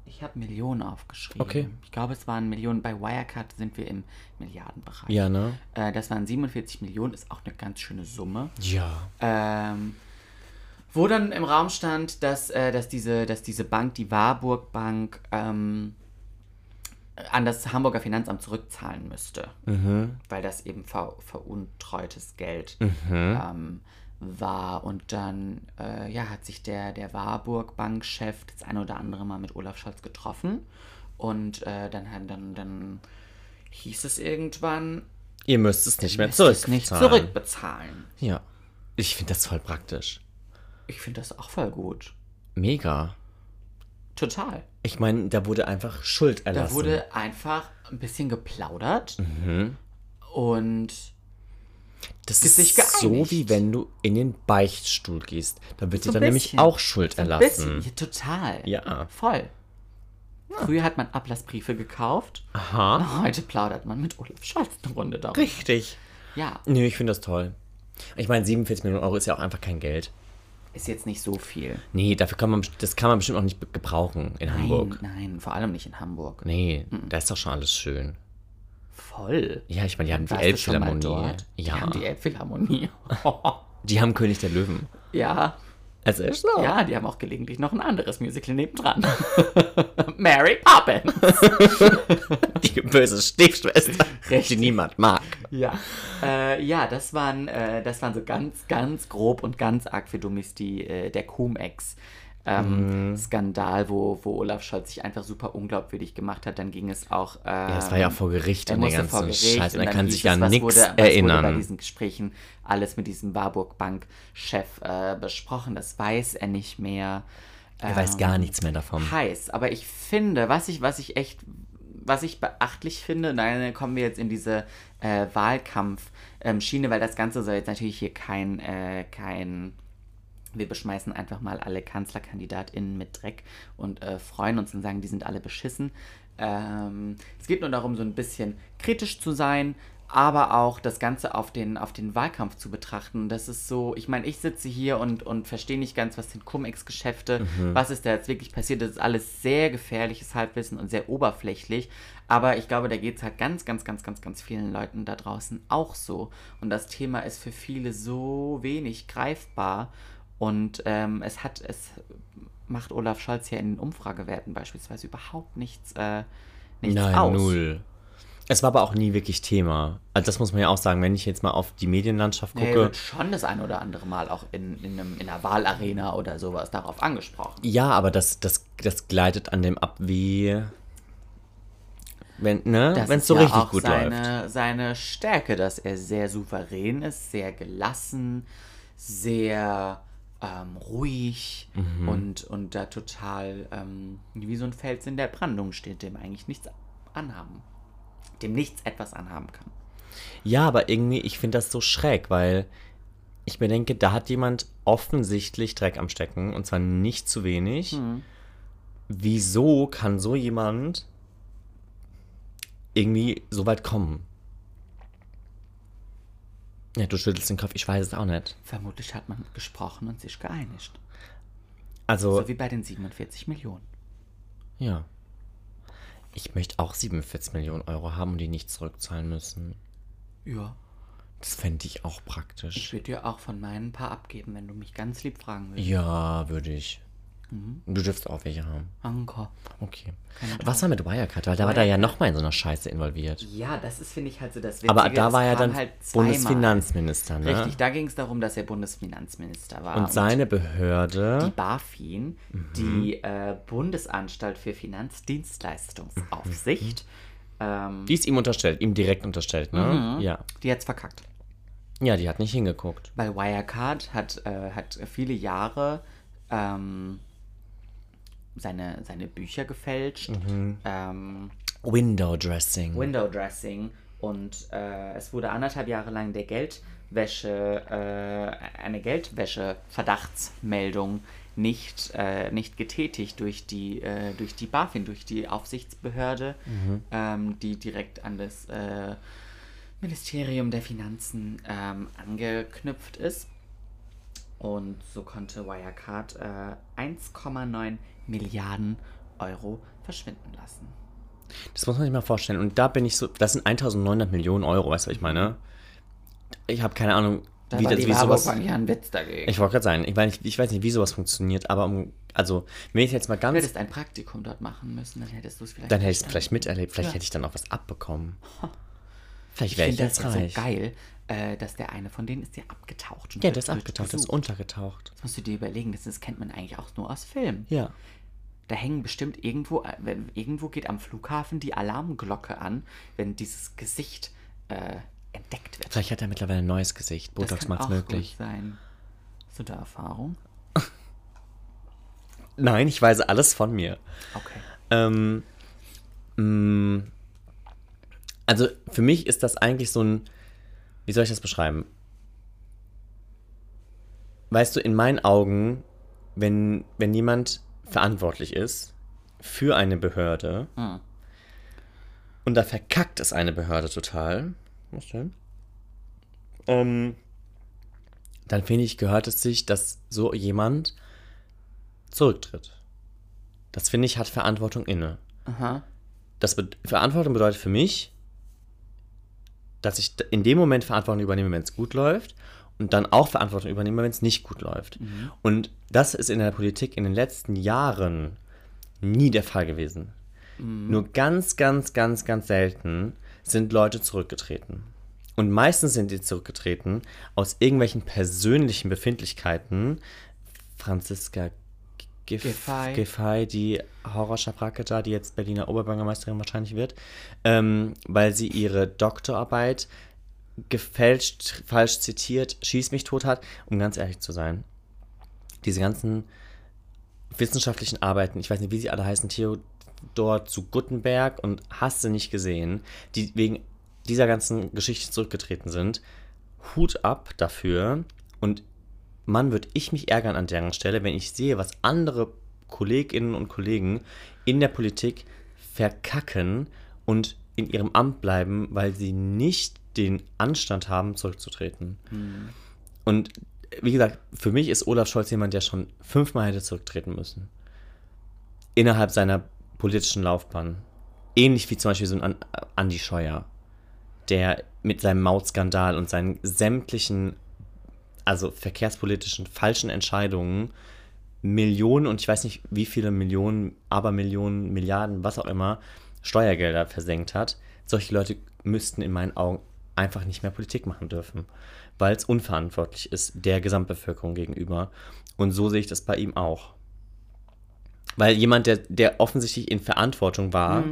Ich habe Millionen aufgeschrieben. Okay. Ich glaube, es waren Millionen. Bei Wirecard sind wir im Milliardenbereich. Ja, ne? Äh, das waren 47 Millionen, ist auch eine ganz schöne Summe. Ja. Ähm, Wo dann im Raum stand, dass, äh, dass, diese, dass diese Bank, die Warburg Bank, ähm, an das Hamburger Finanzamt zurückzahlen müsste. Weil das eben ver veruntreutes Geld ähm, war. Und dann äh, ja, hat sich der, der Warburg Bankchef das eine oder andere Mal mit Olaf Scholz getroffen. Und äh, dann, dann, dann hieß es irgendwann, Ihr müsst es nicht mehr zurückzahlen. nicht zurückbezahlen. Ja. Ich finde das voll praktisch. Ich finde das auch voll gut. Mega. Total. Ich meine, da wurde einfach Schuld Da erlassen. wurde einfach ein bisschen geplaudert Mhm. und das ist so, geeinigt. wie wenn du in den Beichtstuhl gehst. Da wird So dir dann nämlich bisschen. auch Schuld so erlassen. Ja, total. Ja. Voll. Früher hat man Ablassbriefe gekauft. Aha. Heute plaudert man mit Olaf Scholz eine Runde darüber. Richtig. Ja, Nö, ich finde das toll. Ich meine, 47 Millionen Euro ist ja auch einfach kein Geld. ist jetzt nicht so viel. Nee, dafür kann man, das kann man bestimmt auch nicht gebrauchen in Hamburg. Nein, nein, vor allem nicht in Hamburg. Nee, da ist doch schon alles schön. Voll. Ja, ich meine, die haben die Elbphilharmonie. Ja, Die haben die Elbphilharmonie. [LAUGHS] [LAUGHS] die haben König der Löwen. ja, Es ist so. ja, die haben auch gelegentlich noch ein anderes Musical nebendran. [LAUGHS] Mary Poppins. Die böse Stiefschwester, die niemand mag. Ja, äh, ja, das waren, äh, das waren so ganz, ganz grob und ganz arg für Dummies die, äh, der Cum-Ex. Ähm, Mhm. Skandal, wo, wo Olaf Scholz sich einfach super unglaubwürdig gemacht hat. Dann ging es auch. Äh, Ja, das war ja vor Gericht er und der musste vor ganze Gericht Scheiß. Und er kann sich es, an was nichts Was wurde bei erinnern. diesen Gesprächen alles mit diesem Warburg Bank-Chef äh, besprochen? Das weiß er nicht mehr. Er weiß gar nichts mehr davon. heiß. Aber ich finde, was ich, was ich echt, was ich beachtlich finde, dann kommen wir jetzt in diese äh, Wahlkampf-Schiene, weil das Ganze soll jetzt natürlich hier kein, äh, kein, wir beschmeißen einfach mal alle KanzlerkandidatInnen mit Dreck und äh, freuen uns und sagen, die sind alle beschissen. Ähm, es geht nur darum, so ein bisschen kritisch zu sein, aber auch das Ganze auf den, auf den Wahlkampf zu betrachten. Das ist so, ich meine, ich sitze hier und, und verstehe nicht ganz, was sind Cum-Ex-Geschäfte, was ist da jetzt wirklich passiert. Das ist alles sehr gefährliches Halbwissen und sehr oberflächlich. Aber ich glaube, da geht es halt ganz, ganz, ganz, ganz, ganz vielen Leuten da draußen auch so. Und das Thema ist für viele so wenig greifbar. Und ähm, es hat, es macht Olaf Scholz ja in den Umfragewerten beispielsweise überhaupt nichts, äh, nichts Nein, aus. null. Es war aber auch nie wirklich Thema. Also das muss man ja auch sagen, wenn ich jetzt mal auf die Medienlandschaft Nee, gucke. wird schon das ein oder andere Mal auch in, in, einem, in einer Wahlarena oder sowas darauf angesprochen. Ja, aber das, das, das gleitet an dem ab, wie. Wenn ne? Es so ja richtig auch gut läuft. seine, seine Stärke, dass er sehr souverän ist, sehr gelassen, sehr ähm, ruhig Mhm. und, und da total ähm, wie so ein Fels in der Brandung steht, dem eigentlich nichts anhaben, dem nichts etwas anhaben kann. Ja, aber irgendwie, ich finde das so schräg, weil ich mir denke, da hat jemand offensichtlich Dreck am Stecken und zwar nicht zu wenig. Hm. Wieso kann so jemand irgendwie so weit kommen? Ja, du schüttelst den Kopf, ich weiß es auch nicht. Vermutlich hat man gesprochen und sich geeinigt. Also, So wie bei den 47 Millionen. ja. Ich möchte auch 47 Millionen Euro haben und die nicht zurückzahlen müssen. Ja. Das fände ich auch praktisch. Ich würde dir auch von meinen ein paar abgeben, wenn du mich ganz lieb fragen willst. Ja, würde ich. Mhm. Du dürfst auch welche haben. Anker. Okay. Was war mit Wirecard? Weil da war da ja nochmal in so einer Scheiße involviert. Ja, das ist, finde ich, halt so das Witzige. Aber da es war kam dann halt. Bundesfinanzminister, ne? Richtig, da ging es darum, dass er Bundesfinanzminister war. Und seine die Behörde. BaFin, Mhm. die äh, Bundesanstalt für Finanzdienstleistungsaufsicht, ähm, Die ist ihm unterstellt, ihm direkt unterstellt, ne? Mhm. Ja. die hat's verkackt. Ja, die hat nicht hingeguckt. Weil Wirecard hat, äh, hat viele Jahre ähm, seine, seine Bücher gefälscht, Mhm. ähm, Window Dressing. Window Dressing und äh, es wurde anderthalb Jahre lang der Geldwäsche, äh, eine Geldwäsche-Verdachtsmeldung nicht, äh, nicht getätigt durch die, äh, durch die BaFin, durch die Aufsichtsbehörde, ähm, die direkt an das äh, Ministerium der Finanzen ähm, angeknüpft ist. Und so konnte Wirecard äh, 1,9 Milliarden Euro verschwinden lassen. Das muss man sich mal vorstellen. Und da bin ich so, das sind 1900 Millionen Euro, weißt du, was ich meine? Ich habe keine Ahnung, Da Wie das- wie sowas- ein Witz dagegen. Ich wollte gerade sagen, ich weiß, nicht, ich weiß nicht, wie sowas funktioniert, aber um, also, wenn ich jetzt mal Du ganz, hättest ein Praktikum dort machen müssen, dann hättest du es vielleicht dann hätte ich es vielleicht miterlebt, vielleicht Ja. hätte ich dann auch was abbekommen. [LAUGHS] Vielleicht Ich wäre ich, finde das jetzt ja so reich. geil, äh, dass der eine von denen ist ja abgetaucht. und ja, der ist abgetaucht, der ist untergetaucht. Das musst du dir überlegen, das, das kennt man eigentlich auch nur aus Filmen. Ja. Da hängen bestimmt irgendwo, äh, irgendwo geht am Flughafen die Alarmglocke an, wenn dieses Gesicht äh, entdeckt wird. Vielleicht hat er mittlerweile ein neues Gesicht. das Botox macht's auch möglich. Gut sein. Hast du da Erfahrung? [LAUGHS] Nein, ich weiß alles von mir. Okay. Ähm, mh, also für mich ist das eigentlich so ein, wie soll ich das beschreiben? Weißt du, in meinen Augen, wenn, wenn jemand verantwortlich ist für eine Behörde Hm. und da verkackt es eine Behörde total, was denn? Ähm, dann finde ich, gehört es sich, dass so jemand zurücktritt. Das finde ich, hat Verantwortung inne. Aha. Das be Verantwortung bedeutet für mich, dass ich in dem Moment Verantwortung übernehme, wenn es gut läuft und dann auch Verantwortung übernehme, wenn es nicht gut läuft. Und das ist in der Politik in den letzten Jahren nie der Fall gewesen. Nur ganz, ganz, ganz, ganz selten sind Leute zurückgetreten. Und meistens sind die zurückgetreten aus irgendwelchen persönlichen Befindlichkeiten. Franziska Giff Giffey. Giffey, die Horrorschabracke da, die jetzt Berliner Oberbürgermeisterin wahrscheinlich wird, ähm, weil sie ihre Doktorarbeit gefälscht, falsch zitiert, schieß mich tot hat, um ganz ehrlich zu sein. Diese ganzen wissenschaftlichen Arbeiten, ich weiß nicht, wie sie alle heißen, Theodor zu Guttenberg und hast du nicht gesehen, die wegen dieser ganzen Geschichte zurückgetreten sind. Hut ab dafür und Mann, würde ich mich ärgern an deren Stelle, wenn ich sehe, was andere Kolleginnen und Kollegen in der Politik verkacken und in ihrem Amt bleiben, weil sie nicht den Anstand haben, zurückzutreten. Und wie gesagt, für mich ist Olaf Scholz jemand, der schon fünfmal hätte zurücktreten müssen. Innerhalb seiner politischen Laufbahn. Ähnlich wie zum Beispiel so ein An Andi Scheuer, der mit seinem Mautskandal und seinen sämtlichen, also verkehrspolitischen falschen Entscheidungen Millionen und ich weiß nicht wie viele Millionen, aber Millionen, Milliarden, was auch immer, Steuergelder versenkt hat. Solche Leute müssten in meinen Augen einfach nicht mehr Politik machen dürfen, weil es unverantwortlich ist der Gesamtbevölkerung gegenüber. Und so sehe ich das bei ihm auch. Weil jemand, der, der offensichtlich in Verantwortung war,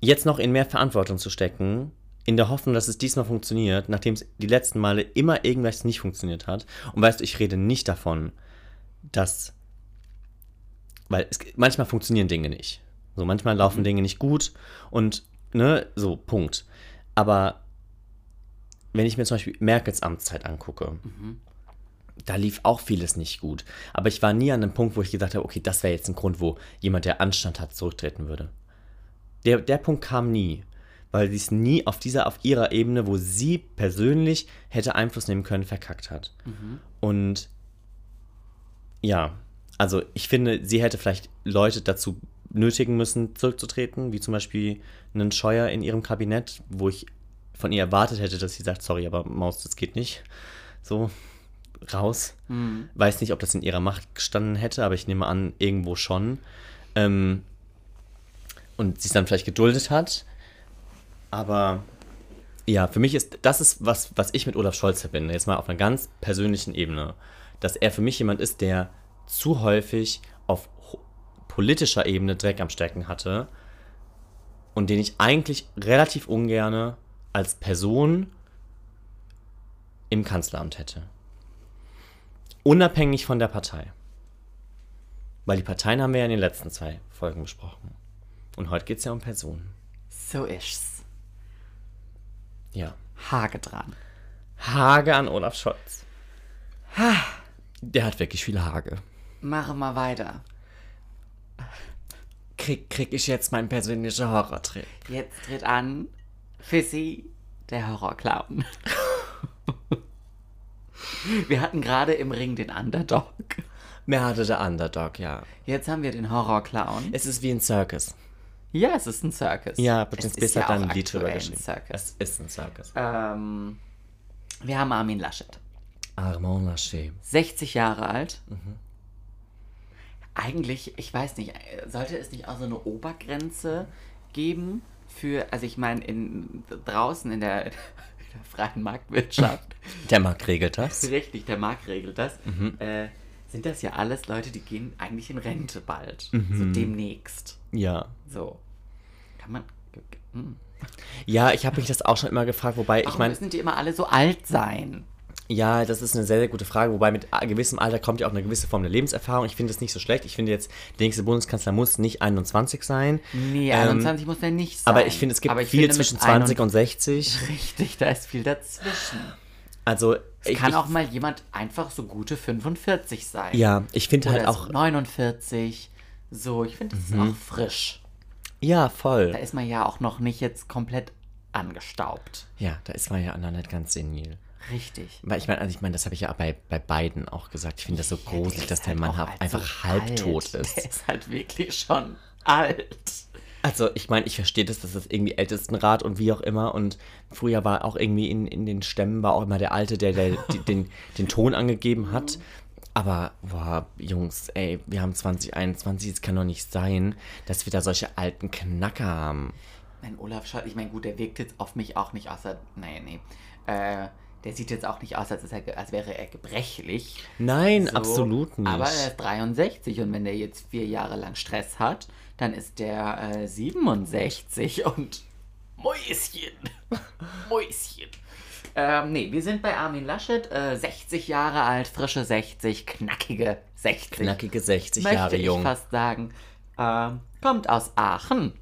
jetzt noch in mehr Verantwortung zu stecken, in der Hoffnung, dass es diesmal funktioniert, nachdem es die letzten Male immer irgendwas nicht funktioniert hat. Und weißt du, ich rede nicht davon, dass. Weil es, manchmal funktionieren Dinge nicht. So, manchmal laufen Dinge nicht gut und, ne, so, Punkt. Aber wenn ich mir zum Beispiel Merkels Amtszeit angucke, da lief auch vieles nicht gut. Aber ich war nie an einem Punkt, wo ich gesagt habe, okay, das wäre jetzt ein Grund, wo jemand, der Anstand hat, zurücktreten würde. Der, der Punkt kam nie. Weil sie es nie auf dieser, auf ihrer Ebene, wo sie persönlich hätte Einfluss nehmen können, verkackt hat. Und ja, also ich finde, sie hätte vielleicht Leute dazu nötigen müssen, zurückzutreten, wie zum Beispiel einen Scheuer in ihrem Kabinett, wo ich von ihr erwartet hätte, dass sie sagt, sorry, aber Maus, das geht nicht. So, raus. Weiß nicht, ob das in ihrer Macht gestanden hätte, aber ich nehme an, irgendwo schon. Ähm, und sie es dann vielleicht geduldet hat. Aber ja, für mich ist, das ist was, was ich mit Olaf Scholz verbinde, jetzt mal auf einer ganz persönlichen Ebene. Dass er für mich jemand ist, der zu häufig auf politischer Ebene Dreck am Stecken hatte und den ich eigentlich relativ ungerne als Person im Kanzleramt hätte. Unabhängig von der Partei. Weil die Parteien haben wir ja in den letzten zwei Folgen besprochen. Und heute geht es ja um Personen. So ist's. Ja. Hage dran. Hage an Olaf Scholz. Der hat wirklich viele Hage. Mache mal weiter. Krieg, krieg ich jetzt meinen persönlichen Horrortrip. Jetzt tritt an für Sie der Horrorclown. Wir hatten gerade im Ring den Underdog. Mehr hatte der Underdog, ja. Jetzt haben wir den Horrorclown. Es ist wie ein Circus. Ja, es ist ein Circus. Ja, Britney Spears ja hat dann auch ein Lied drüber geschrieben. Es ist ein Circus. Ähm, wir haben Armin Laschet. Armand Laschet. 60 Jahre alt. Mhm. Eigentlich, ich weiß nicht, sollte es nicht auch so eine Obergrenze geben für, also ich meine, in, draußen in der, [LAUGHS] in der freien Marktwirtschaft, [LAUGHS] Der Markt regelt das. richtig, der Markt regelt das, Mhm. äh, sind das ja alles Leute, die gehen eigentlich in Rente bald. Mhm. So demnächst. Ja. So. Kann man. Hm. Ja, ich habe mich das auch schon immer gefragt, wobei ich Warum meine, müssen die immer alle so alt sein? ja, das ist eine sehr, sehr gute Frage, wobei mit gewissem Alter kommt ja auch eine gewisse Form der Lebenserfahrung. Ich finde das nicht so schlecht. Ich finde jetzt, der nächste Bundeskanzler muss nicht 21 sein. Nee, Ähm, 21 muss der nicht sein. Aber ich finde, es gibt ich viel finde, zwischen mit 20 einund- und 60. Richtig, da ist viel dazwischen. Also, Es ich, kann ich, auch mal jemand einfach so gute 45 sein. Ja, ich finde halt auch. so 49. So, ich finde, das ist auch frisch. Ja, Da voll. ist man ja auch noch nicht jetzt komplett angestaubt. Ja, da ist man ja noch nicht ganz senil. Richtig. Weil ich meine, also ich meine, das habe ich ja bei, bei beiden auch gesagt. Ich finde das so Ja, gruselig, ist dass der halt Mann halt einfach halbtot ist. Der ist halt wirklich schon alt. Also, ich meine, ich verstehe das, dass das irgendwie Ältestenrat und wie auch immer. Und früher war auch irgendwie in, in den Stämmen war auch immer der Alte, der, der den, den Ton angegeben hat. [LAUGHS] Aber, boah, Jungs, ey, wir haben 2021, es kann doch nicht sein, dass wir da solche alten Knacker haben. Mein Olaf Scholz, ich meine, gut, der wirkt jetzt auf mich auch nicht aus, als- nee. Äh, der sieht jetzt auch nicht aus, als, er, als wäre er gebrechlich. Nein, So, absolut nicht. Aber er ist 63 und wenn der jetzt vier Jahre lang Stress hat, dann ist der äh, 67 und Mäuschen. [LAUGHS] Mäuschen. Ähm, nee, wir sind bei Armin Laschet, äh, 60 Jahre alt, frische 60, knackige 60. Knackige 60 möchte Jahre ich jung. fast sagen. Ähm, kommt aus Aachen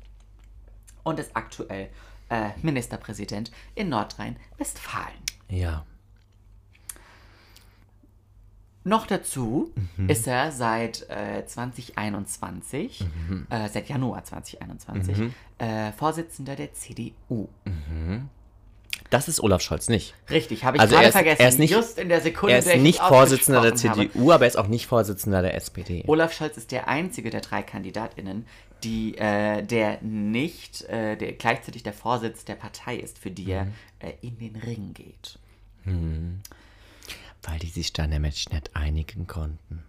und ist aktuell äh, Ministerpräsident in Nordrhein-Westfalen. Ja. Noch dazu Mhm. ist er seit äh, 2021, Mhm. äh, seit Januar 2021, äh, Vorsitzender der CDU. Das ist Olaf Scholz nicht. Richtig, habe ich Also gerade er ist- vergessen. er ist nicht- Just in der Sekunde, Er ist nicht Vorsitzender der ausgesprochen habe. CDU, aber er ist auch nicht Vorsitzender der SPD. Olaf Scholz ist der einzige der drei KandidatInnen, die, äh, der nicht, äh, der gleichzeitig der Vorsitz der Partei ist, für die er Mhm. äh, in den Ring geht. Weil die sich da nämlich nicht einigen konnten.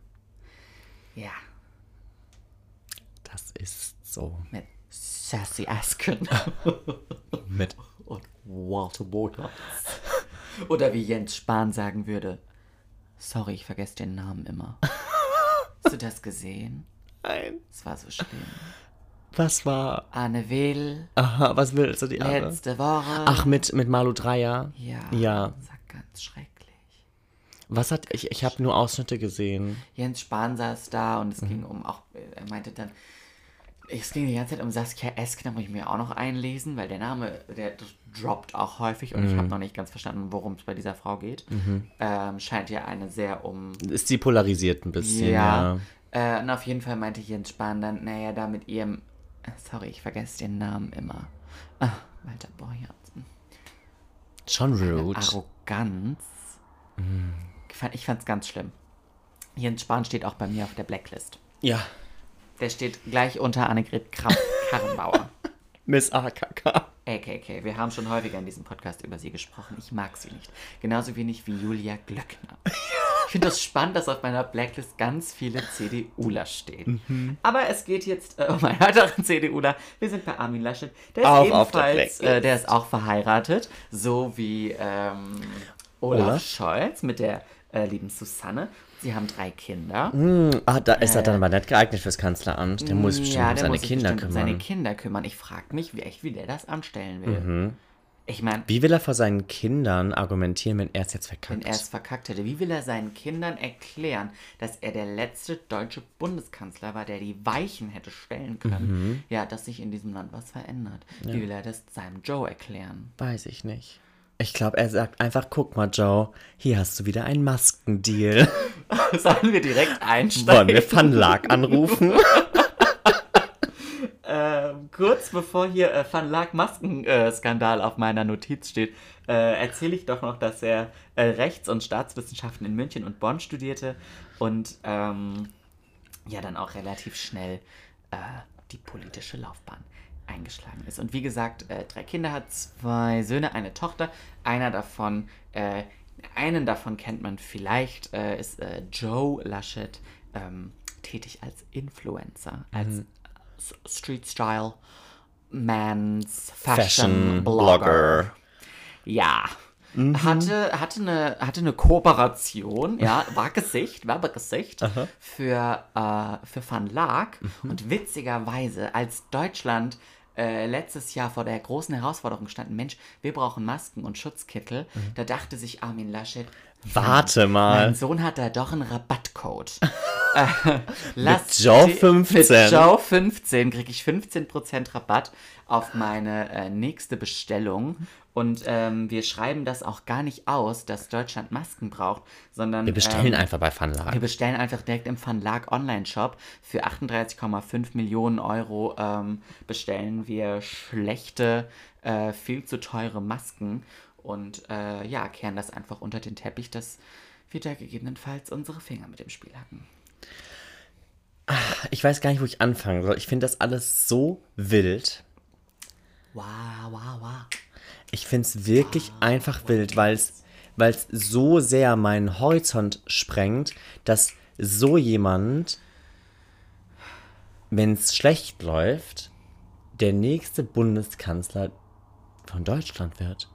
Ja, Das ist so. mit Sassy Asken [LAUGHS] Mit und Walter Bottas. Oder wie Jens Spahn sagen würde, sorry, ich vergesse den Namen immer. Hast du das gesehen? Nein. Es war so schlimm. Was war. Anne Will, Aha, was willst du die andere? letzte Woche. Ach, mit, mit Malu Dreier? ja, Ja. das war ganz schrecklich. Was hat. Ich, ich habe nur Ausschnitte gesehen. Jens Spahn saß da und Mhm. es ging um auch, er meinte dann, es ging die ganze Zeit um Saskia Esk, da muss ich mir auch noch einlesen, weil der Name, der droppt auch häufig und ich Mhm. habe noch nicht ganz verstanden, worum es bei dieser Frau geht. Ähm, scheint ja eine sehr um. Ist die polarisiert ein bisschen, ja. ja. Äh, und auf jeden Fall meinte Jens Spahn dann, naja, da mit ihrem, sorry, ich vergesse den Namen immer. Ah, Walter Borjans. Schon rude. Arroganz. Ich fand- Ich fand's ganz schlimm. Jens Spahn steht auch bei mir auf der Blacklist. Ja. Der steht gleich unter Annegret Kramp [LAUGHS] Karrenbauer. Miss AKK. AKK. Wir haben schon häufiger in diesem Podcast über sie gesprochen. Ich mag sie nicht. Genauso wenig wie Julia Glöckner. Ich finde das spannend, dass auf meiner Blacklist ganz viele CDUler stehen. Mhm. Aber es geht jetzt äh, um einen weiteren CDUler. Wir sind bei Armin Laschet. Der ist Auch auf der ebenfalls, Blacklist. äh, der ist auch verheiratet. So wie ähm, Olaf, Olaf? Scholz mit der äh, lieben Susanne. Sie haben drei Kinder. Ah, da ist er dann aber nicht geeignet fürs Kanzleramt. Der muss sich bestimmt um der seine muss Kinder bestimmt um kümmern. seine Kinder kümmern. Ich frage mich, wie echt, wie der das anstellen will. Ich meine, Wie will er vor seinen Kindern argumentieren, wenn er es jetzt verkackt? wenn er es verkackt hätte, wie will er seinen Kindern erklären, dass er der letzte deutsche Bundeskanzler war, der die Weichen hätte stellen können? Ja, dass sich in diesem Land was verändert. Wie will er das seinem Joe erklären? Weiß ich nicht. Ich glaube, er sagt einfach, guck mal, Joe, hier hast du wieder einen Maskendeal. [LAUGHS] Sollen wir direkt einsteigen? Wollen wir Van Laak anrufen? [LAUGHS] Ähm, kurz bevor hier äh, Van Laak Maskenskandal auf meiner Notiz steht, äh, erzähle ich doch noch, dass er äh, Rechts- und Staatswissenschaften in München und Bonn studierte und ähm, ja dann auch relativ schnell äh, die politische Laufbahn eingeschlagen ist. Und wie gesagt, äh, drei Kinder hat, zwei Söhne, eine Tochter. Einer davon äh, einen davon kennt man vielleicht, äh, ist äh, Joe Laschet ähm, tätig als Influencer, als S- Street Style Man's Fashion, Fashion Blogger. Blogger. Ja. Hatte, hatte, eine, hatte eine Kooperation, ja, [LAUGHS] war Gesicht, Werbegesicht für, äh, für Van Laak. Und witzigerweise, als Deutschland äh, letztes Jahr vor der großen Herausforderung stand, Mensch, wir brauchen Masken und Schutzkittel, da dachte sich Armin Laschet, Warte mal. mein Sohn hat da doch einen Rabattcode. [LAUGHS] äh, lass Joe die- 15. Mit Joe 15 kriege ich 15% Rabatt auf meine äh, nächste Bestellung. Und ähm, wir schreiben das auch gar nicht aus, dass Deutschland Masken braucht, sondern Wir bestellen ähm, einfach bei Funlag. wir bestellen einfach direkt im Van Online-Shop. Für 38,5 Millionen Euro ähm, bestellen wir schlechte, äh, viel zu teure Masken und äh, ja, kehren das einfach unter den Teppich, dass wir da gegebenenfalls unsere Finger mit dem Spiel hatten. Ich weiß gar nicht, wo ich anfangen soll. Ich finde das alles so wild. Wow, wow, wow. Ich finde es wirklich einfach wild, weil es weil es so sehr meinen Horizont sprengt, dass so jemand, wenn es schlecht läuft, der nächste Bundeskanzler von Deutschland wird.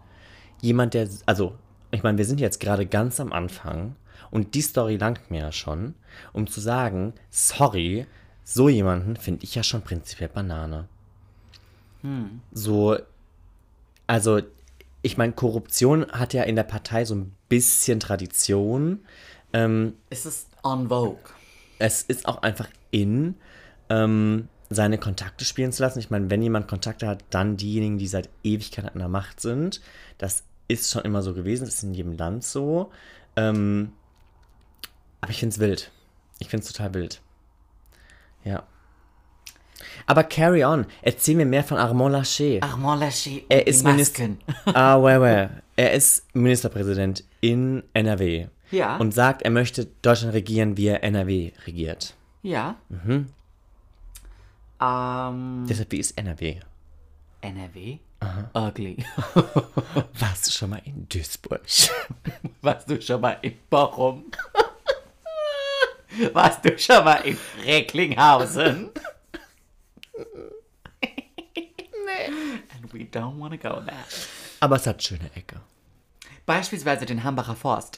Jemand, der, also, ich meine, wir sind jetzt gerade ganz am Anfang und die Story langt mir ja schon, um zu sagen, sorry, so jemanden finde ich ja schon prinzipiell Banane. So, also, ich meine, Korruption hat ja in der Partei so ein bisschen Tradition. Es ist on vogue. Es ist auch einfach in, ähm, seine Kontakte spielen zu lassen. Ich meine, wenn jemand Kontakte hat, dann diejenigen, die seit Ewigkeit an der Macht sind. Das ist schon immer so gewesen, das ist in jedem Land so. Ähm, aber ich finde es wild. Ich finde es total wild. Ja. Aber carry on. Erzähl mir mehr von Armand Laschet. Armand Laschet Er ist Minister. [LAUGHS] Ah, where, where? Er ist Ministerpräsident in NRW. Ja. Und sagt, er möchte Deutschland regieren, wie er NRW regiert. Ja. Mhm. Ähm, Deshalb, wie ist NRW? NRW? Ugly. [LAUGHS] Warst du schon mal in Duisburg? [LAUGHS] Warst du schon mal in Bochum? [LAUGHS] Warst du schon mal in Recklinghausen? nee. And we don't want to go there. Aber es hat schöne Ecke. Beispielsweise den Hambacher Forst.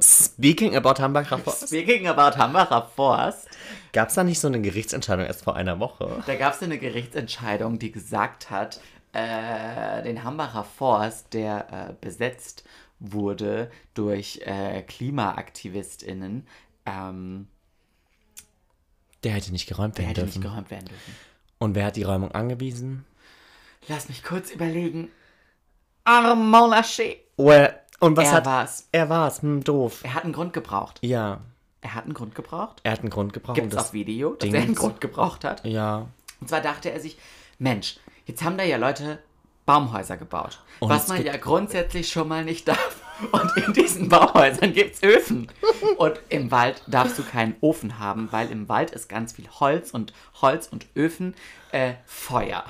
Speaking about Hamburger Forst. Speaking about Hambacher Forst, Gab es da nicht so eine Gerichtsentscheidung erst vor einer Woche? da gab es eine Gerichtsentscheidung, die gesagt hat, äh, den Hambacher Forst, der äh, besetzt wurde durch äh, KlimaaktivistInnen, ähm, Der hätte nicht geräumt der werden hätte dürfen. nicht geräumt werden dürfen. Und wer hat die Räumung angewiesen? Lass mich kurz überlegen. Armand Laschet. Well, und was Er hat... war's. Er war's. Hm, doof. Er hat einen Grund gebraucht. Ja. Er hat einen Grund gebraucht. Er hat einen Grund gebraucht. Gibt es das auf Video, dass Dings- er einen Grund gebraucht hat. Ja. Und zwar dachte er sich, Mensch, jetzt haben da ja Leute Baumhäuser gebaut. Und was man ja grundsätzlich schon mal nicht darf. Und in diesen Baumhäusern gibt es Öfen. Und im Wald darfst du keinen Ofen haben, weil im Wald ist ganz viel Holz und Holz und Öfen äh, Feuer.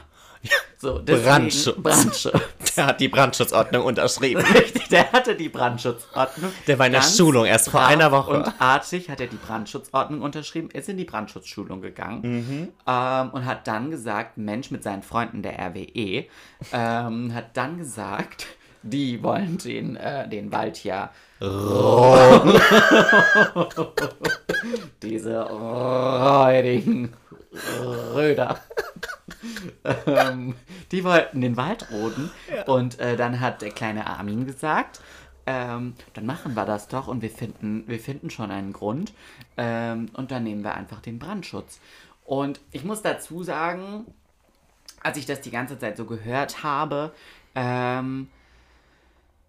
So, Brandschutz. Brandschutz. Der hat die Brandschutzordnung unterschrieben. Richtig, der hatte die Brandschutzordnung. Der war in der Ganz Schulung erst vor einer Woche. Und artig hat er die Brandschutzordnung unterschrieben, ist in die Brandschutzschulung gegangen Mhm. ähm, und hat dann gesagt, Mensch mit seinen Freunden der RWE, ähm, hat dann gesagt, die wollen den, äh, den Wald ja [LAUGHS] diese räudigen Röder. ähm, die wollten den Wald roden. Und äh, dann hat der kleine Armin gesagt, ähm, dann machen wir das doch und wir finden, wir finden schon einen Grund. Ähm, und dann nehmen wir einfach den Brandschutz. Und ich muss dazu sagen, als ich das die ganze Zeit so gehört habe, ähm,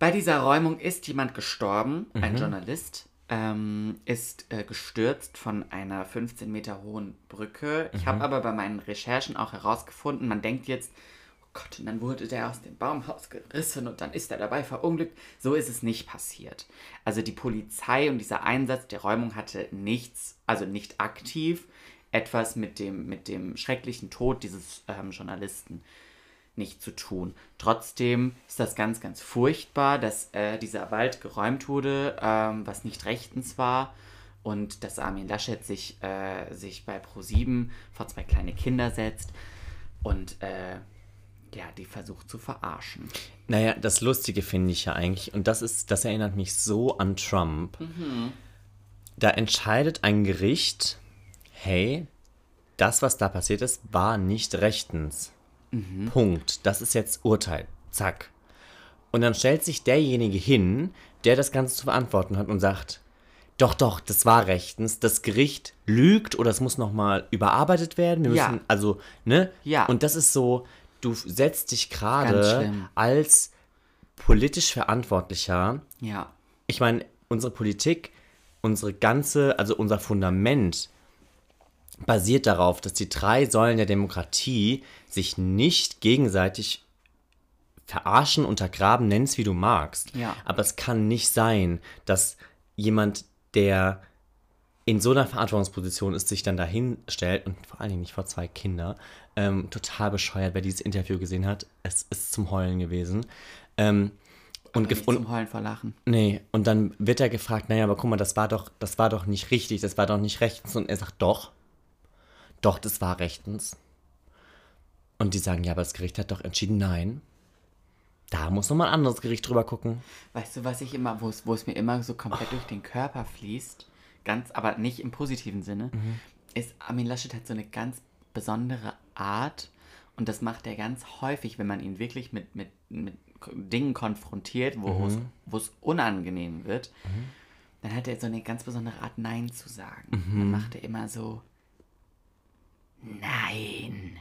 bei dieser Räumung ist jemand gestorben, ein Journalist, ähm, ist äh, gestürzt von einer 15 Meter hohen Brücke. Ich habe aber bei meinen Recherchen auch herausgefunden, man denkt jetzt, oh Gott, und dann wurde der aus dem Baumhaus gerissen und dann ist er dabei verunglückt. So ist es nicht passiert. Also die Polizei und dieser Einsatz der Räumung hatte nichts, also nicht aktiv, etwas mit dem, mit dem schrecklichen Tod dieses ähm, Journalisten nicht zu tun. Trotzdem ist das ganz, ganz furchtbar, dass äh, dieser Wald geräumt wurde, ähm, was nicht rechtens war. Und dass Armin Laschet sich, äh, sich bei Pro7 vor zwei kleine Kinder setzt und äh, ja, die versucht zu verarschen. Naja, das Lustige finde ich ja eigentlich, und das ist, das erinnert mich so an Trump. Da entscheidet ein Gericht, hey, das, was da passiert ist, war nicht rechtens. Punkt. Das ist jetzt Urteil. Zack. Und dann stellt sich derjenige hin, der das Ganze zu verantworten hat und sagt, doch, doch, das war rechtens. Das Gericht lügt oder es muss nochmal überarbeitet werden. Wir Ja. müssen, also, ne? Ja. Und das ist so, du setzt dich gerade als politisch Verantwortlicher. Ja. Ich meine, unsere Politik, unsere ganze, also unser Fundament basiert darauf, dass die drei Säulen der Demokratie sich nicht gegenseitig verarschen, untergraben, nenn's wie du magst. Ja. Aber es kann nicht sein, dass jemand, der in so einer Verantwortungsposition ist, sich dann dahin stellt und vor allen Dingen nicht vor zwei Kinder, ähm, total bescheuert, wer dieses Interview gesehen hat. Es ist zum Heulen gewesen. Ähm, und, gef- Nicht zum Heulen vor Lachen. Nee, und dann wird er gefragt, naja, aber guck mal, das war doch, das war doch nicht richtig, das war doch nicht rechtens. Und er sagt, doch, doch, das war rechtens. Und die sagen, ja, aber das Gericht hat doch entschieden, nein. Da muss nochmal ein anderes Gericht drüber gucken. Weißt du, was ich immer, wo es, mir immer so komplett durch den Körper fließt, ganz, aber nicht im positiven Sinne, ist, Armin Laschet hat so eine ganz besondere Art und das macht er ganz häufig, wenn man ihn wirklich mit, mit, mit Dingen konfrontiert, wo, es, wo es unangenehm wird, dann hat er so eine ganz besondere Art, Nein zu sagen. Dann macht er immer so, Nein,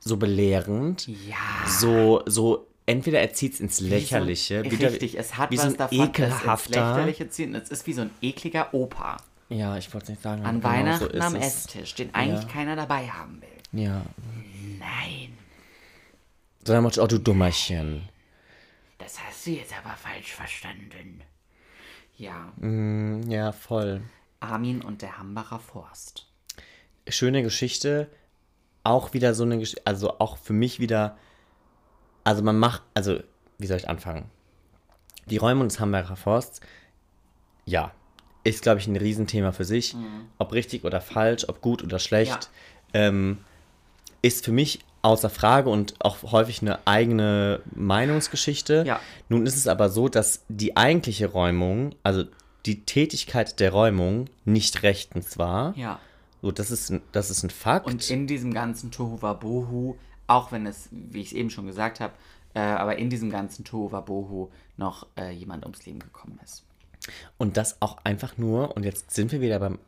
So belehrend, ja. so, so, entweder er zieht es ins Lächerliche, Wie so, wieder richtig, es hat wie was so ein davon, es ekelhafter. Lächerliche ziehen. Es ist wie so ein ekliger Opa. Ja, ich wollte es nicht sagen. An genau so Weihnachten ist am es. Esstisch, den eigentlich Ja. keiner dabei haben will. Ja. Nein, So dann oh du Dummerchen. das hast du jetzt aber falsch verstanden. Ja, Hm, Ja, voll. Armin und der Hambacher Forst. Schöne Geschichte. Auch wieder so eine Geschichte, also auch für mich wieder, also man macht, also wie soll ich anfangen? Die Räumung des Hamburger Forsts, ja, ist glaube ich ein Riesenthema für sich. Ob richtig oder falsch, ob gut oder schlecht, ähm, ist für mich außer Frage und auch häufig eine eigene Meinungsgeschichte. Ja. Nun ist es aber so, dass die eigentliche Räumung, also die Tätigkeit der Räumung nicht rechtens war. Ja. So, das ist, ein- das ist ein Fakt. Und in diesem ganzen Tohuwabohu, auch wenn es, wie ich es eben schon gesagt habe, äh, aber in diesem ganzen Tohuwabohu noch äh, jemand ums Leben gekommen ist. Und das auch einfach nur, und jetzt sind wir wieder beim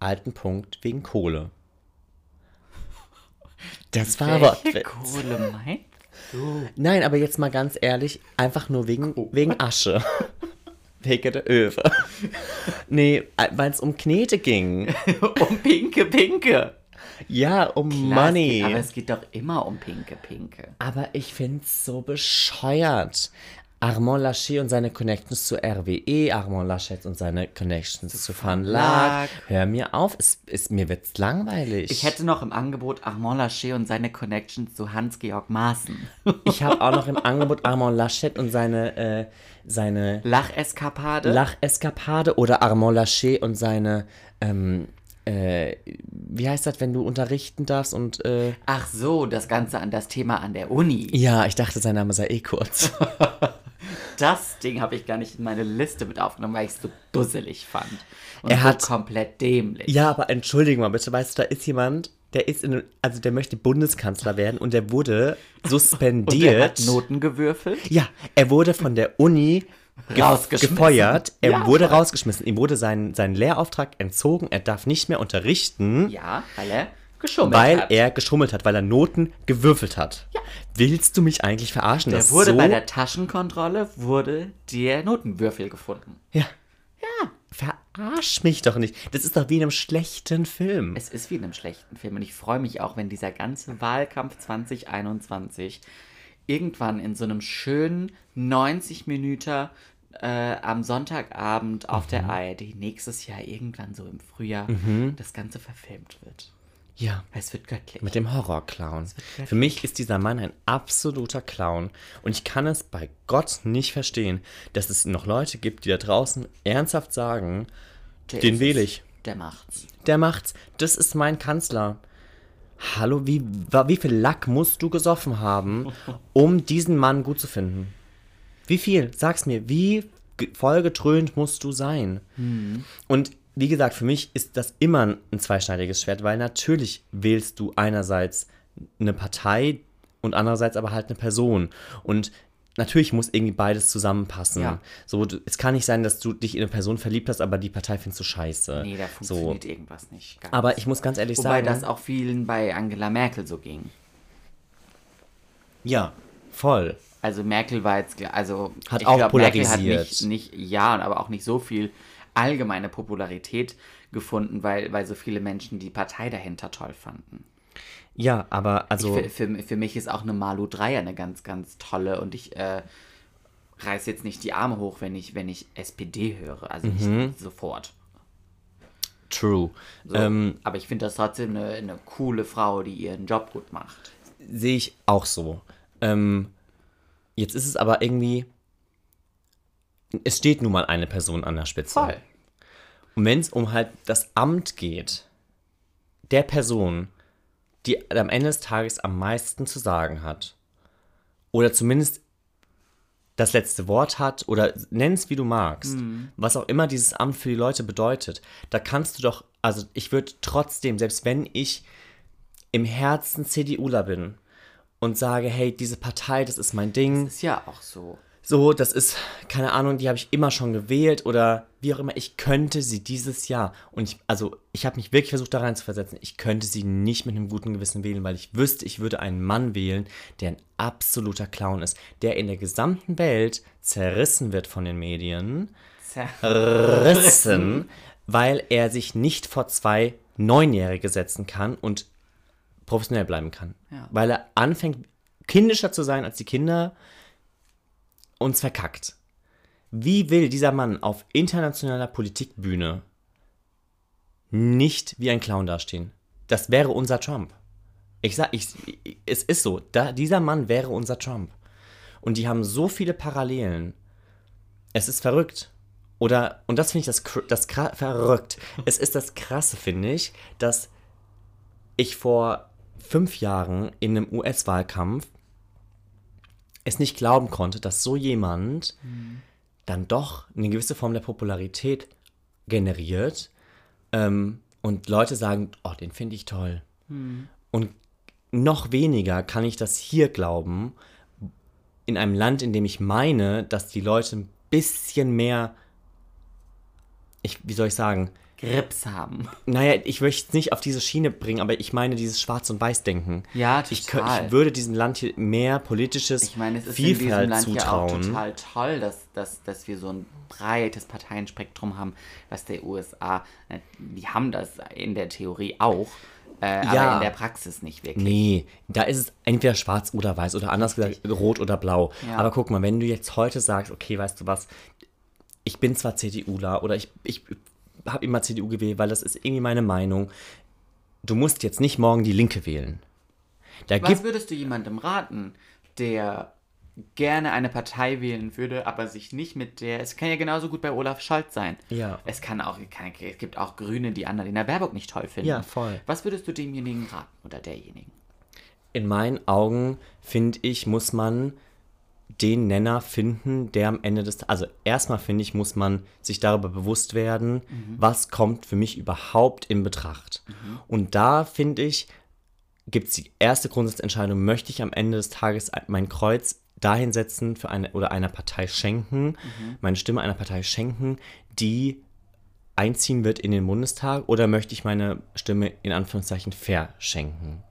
alten Punkt, wegen Kohle. Das war aber. Kohle meinst du? Nein, aber jetzt mal ganz ehrlich, einfach nur wegen, wegen Asche. Der Öwe. [LAUGHS] nee, weil es um Knete ging. [LAUGHS] um Pinke Pinke. Ja, um Klar, Money. Es geht, aber es geht doch immer um Pinke Pinke. Aber ich find's so bescheuert. Armand Laschet und seine Connections zu RWE, Armand Laschet und seine Connections zu Van. Verlag. Hör mir auf, es, es, mir wird's langweilig. Ich hätte noch im Angebot Armand Laschet und seine Connections zu Hans-Georg Maaßen. [LAUGHS] Ich habe auch noch im [LAUGHS] Angebot Armand Laschet und seine, äh, seine Lacheskapade. Lacheskapade oder Armand Laschet und seine, ähm, äh, wie heißt das, wenn du unterrichten darfst und, äh, Ach so, das Ganze an das Thema an der Uni. ja, ich dachte, sein Name sei eh kurz. [LAUGHS] Das Ding habe ich gar nicht in meine Liste mit aufgenommen, weil ich es so dusselig fand. Und Er so hat- komplett dämlich. Ja, aber entschuldige mal bitte, weißt du, da ist jemand, der ist in, also der möchte Bundeskanzler werden und der wurde [LAUGHS] Und suspendiert. er hat Noten gewürfelt. ja, er wurde von der Uni ge Rausgeschmissen. gefeuert. Er Ja, wurde voll. rausgeschmissen. Ihm wurde sein, sein Lehrauftrag entzogen. Er darf nicht mehr unterrichten, Ja, weil er geschummelt weil hat. er geschummelt hat, weil er Noten gewürfelt hat. Ja. Willst du mich eigentlich verarschen? Der wurde so, bei der Taschenkontrolle wurde der Notenwürfel gefunden. Ja. Ja. Verarsch mich doch nicht. Das ist doch wie in einem schlechten Film. Es ist wie in einem schlechten Film und ich freue mich auch, wenn dieser ganze Wahlkampf 2021 irgendwann in so einem schönen 90 Minuten äh, am Sonntagabend auf Mhm. der ARD nächstes Jahr irgendwann so im Frühjahr das Ganze verfilmt wird. Ja. Es wird göttlich. Mit dem Horrorclown. Für mich ist dieser Mann ein absoluter Clown. Und ich kann es bei Gott nicht verstehen, dass es noch Leute gibt, die da draußen ernsthaft sagen, Der den wähle ich. Der macht's. Der macht's. Das ist mein Kanzler. Hallo, wie, wie viel Lack musst du gesoffen haben, [LAUGHS] um diesen Mann gut zu finden? Wie viel? Sag's mir. Wie ge- vollgetrönt musst du sein? Und wie gesagt, für mich ist das immer ein zweischneidiges Schwert, weil natürlich wählst du einerseits eine Partei und andererseits aber halt eine Person. Und natürlich muss irgendwie beides zusammenpassen. Ja. So, du, es kann nicht sein, dass du dich in eine Person verliebt hast, aber die Partei findest du scheiße. Nee, da so. funktioniert irgendwas nicht. Ganz. Aber ich muss ganz ehrlich Wobei sagen. das auch vielen bei Angela Merkel so ging. ja, voll. Also Merkel war jetzt, also Hat ich auch glaub, Merkel hat polarisiert. nicht, nicht, ja, aber auch nicht so viel allgemeine Popularität gefunden, weil, weil so viele Menschen die Partei dahinter toll fanden. Ja, aber also. Ich, für, für, für mich ist auch eine Malu Dreyer eine ganz, ganz tolle und ich äh, reiß jetzt nicht die Arme hoch, wenn ich, wenn ich SPD höre. Also Mhm. nicht sofort. True. So. Ähm, aber ich finde das trotzdem eine, eine coole Frau, die ihren Job gut macht. Sehe ich auch so. Ähm, jetzt ist es aber irgendwie. Es steht nun mal eine Person an der Spitze. Voll. Und wenn es um halt das Amt geht, der Person, die am Ende des Tages am meisten zu sagen hat, oder zumindest das letzte Wort hat, oder nenn es wie du magst, was auch immer dieses Amt für die Leute bedeutet, da kannst du doch, also ich würde trotzdem, selbst wenn ich im Herzen CDUler bin und sage, hey, diese Partei, das ist mein Ding, Ist ja auch so. So, das ist, keine Ahnung, die habe ich immer schon gewählt oder wie auch immer, ich könnte sie dieses Jahr, und ich, also ich habe mich wirklich versucht da rein zu versetzen, ich könnte sie nicht mit einem guten Gewissen wählen, weil ich wüsste, ich würde einen Mann wählen, der ein absoluter Clown ist, der in der gesamten Welt zerrissen wird von den Medien, zerrissen, weil er sich nicht vor zwei Neunjährige setzen kann und professionell bleiben kann. Ja. Weil er anfängt, kindischer zu sein als die Kinder uns verkackt. Wie will dieser Mann auf internationaler Politikbühne nicht wie ein Clown dastehen? Das wäre unser Trump. Ich sag, ich, es ist so. Da, dieser Mann wäre unser Trump. Und die haben so viele Parallelen. Es ist verrückt. Oder, und das finde ich das, das verrückt. Es ist das Krasse, finde ich, dass ich vor fünf Jahren in einem US-Wahlkampf es nicht glauben konnte, dass so jemand dann doch eine gewisse Form der Popularität generiert ähm, und Leute sagen, oh, den finde ich toll. Und noch weniger kann ich das hier glauben, in einem Land, in dem ich meine, dass die Leute ein bisschen mehr, ich, wie soll ich sagen, Grips haben. naja, ich möchte es nicht auf diese Schiene bringen, aber ich meine dieses Schwarz- und Weiß-Denken. Ja, Ich, total. kö- ich würde diesem Land hier mehr politisches Ich meine, es ist in diesem Vielfalt Land ja auch zutrauen. total toll, dass, dass, dass wir so ein breites Parteienspektrum haben, was der USA, äh, die haben das in der Theorie auch, äh, aber Ja. in der Praxis nicht wirklich. Nee, da ist es entweder schwarz oder weiß oder anders gesagt rot oder blau. Ja. Aber guck mal, wenn du jetzt heute sagst, okay, weißt du was, ich bin zwar CDUler oder ich, ich habe immer CDU gewählt, weil das ist irgendwie meine Meinung. Du musst jetzt nicht morgen die Linke wählen. Da Was würdest du jemandem raten, der gerne eine Partei wählen würde, aber sich nicht mit der. Es kann ja genauso gut bei Olaf Scholz sein. Ja. Es kann auch, kann, es gibt auch Grüne, die Annalena Baerbock nicht toll finden. Ja, voll. Was würdest du demjenigen raten oder derjenigen? in meinen Augen, finde ich, muss man den Nenner finden, der am Ende des Also erstmal finde ich, muss man sich darüber bewusst werden, was kommt für mich überhaupt in Betracht. Und da finde ich, gibt es die erste Grundsatzentscheidung, möchte ich am Ende des Tages mein Kreuz dahin setzen für eine oder einer Partei schenken, meine Stimme einer Partei schenken, die einziehen wird in den Bundestag oder möchte ich meine Stimme in Anführungszeichen verschenken?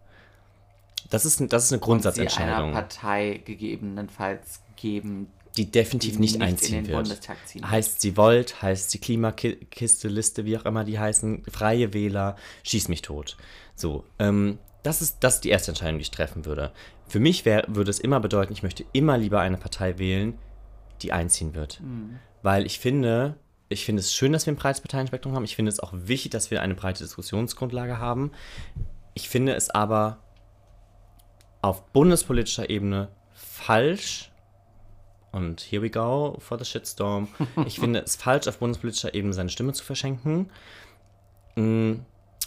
Das ist, das ist eine Sie einer Grundsatzentscheidung, Partei gegebenenfalls geben. die definitiv die nicht, nicht einziehen wird. Heißt sie Volt, heißt sie Klimakiste, Liste, wie auch immer die heißen, Freie Wähler, schieß mich tot. So, ähm, das ist, das ist die erste Entscheidung, die ich treffen würde. Für mich wär, würde es immer bedeuten, ich möchte immer lieber eine Partei wählen, die einziehen wird. Weil ich finde, ich finde es schön, dass wir ein breites Parteienspektrum haben. Ich finde es auch wichtig, dass wir eine breite Diskussionsgrundlage haben. Ich finde es aber auf bundespolitischer Ebene falsch. Und here we go for the shitstorm. [LAUGHS] Ich finde es falsch, auf bundespolitischer Ebene seine Stimme zu verschenken. Mm,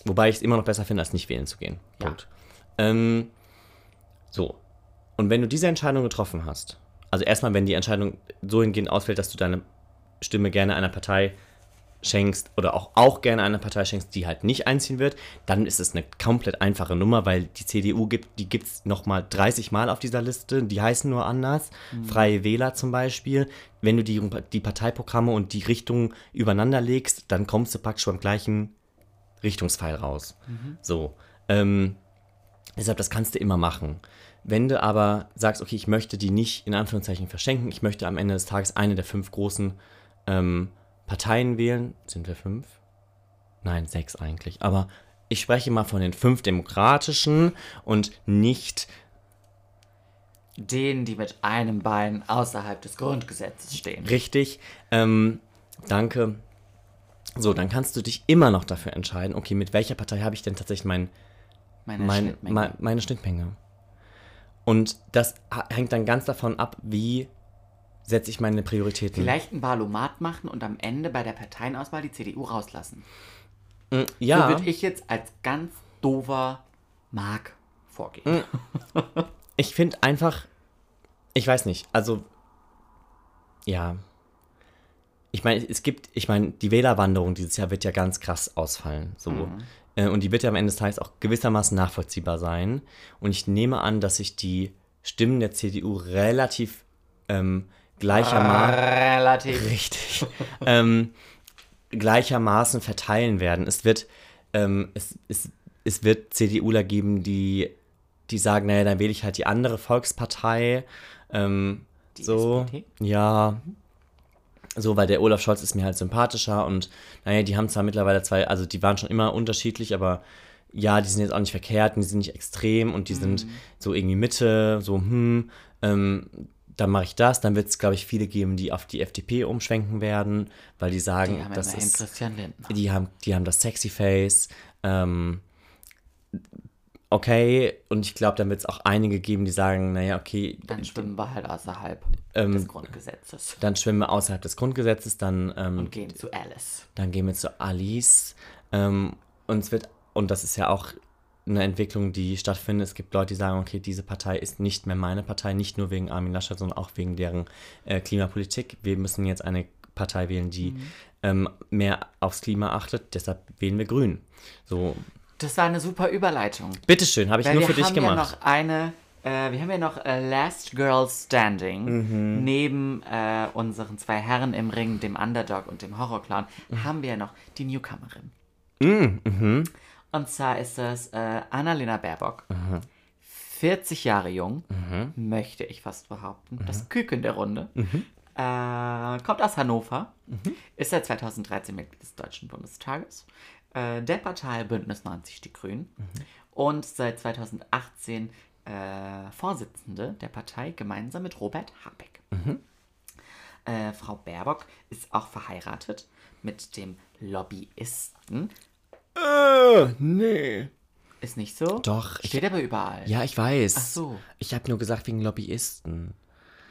wobei ich es immer noch besser finde, als nicht wählen zu gehen. Ja. Punkt. Ähm, so. Und wenn du diese Entscheidung getroffen hast, also erstmal, wenn die Entscheidung so hingehend ausfällt, dass du deine Stimme gerne einer Partei schenkst oder auch, auch gerne einer Partei schenkst, die halt nicht einziehen wird, dann ist es eine komplett einfache Nummer, weil die CDU gibt, die gibt es nochmal 30 Mal auf dieser Liste, die heißen nur anders. Freie Wähler zum Beispiel. Wenn du die, die Parteiprogramme und die Richtungen übereinander legst, dann kommst du praktisch beim gleichen Richtungspfeil raus. So. Ähm, deshalb, das kannst du immer machen. Wenn du aber sagst, okay, ich möchte die nicht in Anführungszeichen verschenken, ich möchte am Ende des Tages eine der fünf großen ähm, Parteien wählen. Sind wir fünf? Nein, sechs eigentlich. Aber ich spreche mal von den fünf demokratischen und nicht Denen, die mit einem Bein außerhalb des Grundgesetzes stehen. richtig. Ähm, danke. So, dann kannst du dich immer noch dafür entscheiden, okay, mit welcher Partei habe ich denn tatsächlich mein, Meine mein, Schnittmenge. mein, meine Schnittmenge. Und das hängt dann ganz davon ab, wie setze ich meine Prioritäten. Vielleicht ein Wahlomat machen und am Ende bei der Parteienauswahl die CDU rauslassen. So ja, würde ich jetzt als ganz dover Mark vorgehen. ich finde einfach, ich weiß nicht, also, ja. Ich meine, es gibt, ich meine, die Wählerwanderung dieses Jahr wird ja ganz krass ausfallen. So. Äh, Und die wird ja am Ende des Tages auch gewissermaßen nachvollziehbar sein. Und ich nehme an, dass sich die Stimmen der CDU relativ ähm, gleichermaßen. Relativ. Richtig. ähm, gleichermaßen verteilen werden. Es wird, ähm, es, es, es wird CDUler geben, die, die sagen, naja, dann wähle ich halt die andere Volkspartei. Ähm, Die so, SPD? ja. So, weil der Olaf Scholz ist mir halt sympathischer und naja, die haben zwar mittlerweile zwei, also die waren schon immer unterschiedlich, aber ja, die sind jetzt auch nicht verkehrt und die sind nicht extrem und die sind so irgendwie Mitte, so, hm, ähm, dann mache ich das. Dann wird es, glaube ich, viele geben, die auf die FDP umschwenken werden, weil die sagen, Die haben das ist, Christian Lindner. die haben, die haben das Sexy Face. Ähm, okay, und ich glaube, dann wird es auch einige geben, die sagen, naja, okay, Dann schwimmen wir halt außerhalb Ähm, des Grundgesetzes dann schwimmen wir außerhalb des Grundgesetzes, dann, ähm, und gehen zu Alice. dann gehen wir zu Alice. Ähm, und es wird, und das ist ja auch eine Entwicklung, die stattfindet. Es gibt Leute, die sagen, okay, diese Partei ist nicht mehr meine Partei, nicht nur wegen Armin Laschet, sondern auch wegen deren äh, Klimapolitik. Wir müssen jetzt eine Partei wählen, die ähm, mehr aufs Klima achtet, deshalb wählen wir Grün. So, Das war eine super Überleitung. bitteschön, habe ich Weil nur wir für dich haben gemacht. ja noch eine, äh, wir haben ja noch äh, Last Girl Standing Mhm. neben äh, unseren zwei Herren im Ring, dem Underdog und dem Horrorclown, Mhm. haben wir ja noch die Newcomerin. mhm. Und zwar ist das äh, Annalena Baerbock. 40 Jahre jung, Mhm. möchte ich fast behaupten. Das Küken der Runde. Äh, kommt aus Hannover. Mhm. Ist seit 2013 Mitglied des Deutschen Bundestages. Äh, der Partei Bündnis 90 Die Grünen. Mhm. Und seit 2018 äh, Vorsitzende der Partei gemeinsam mit Robert Habeck. Mhm. Äh, Frau Baerbock ist auch verheiratet mit dem Lobbyisten. Äh, nee. Ist nicht so? Doch, ich- Steht aber überall. Ja, ich weiß. Ach so. Ich habe nur gesagt wegen Lobbyisten.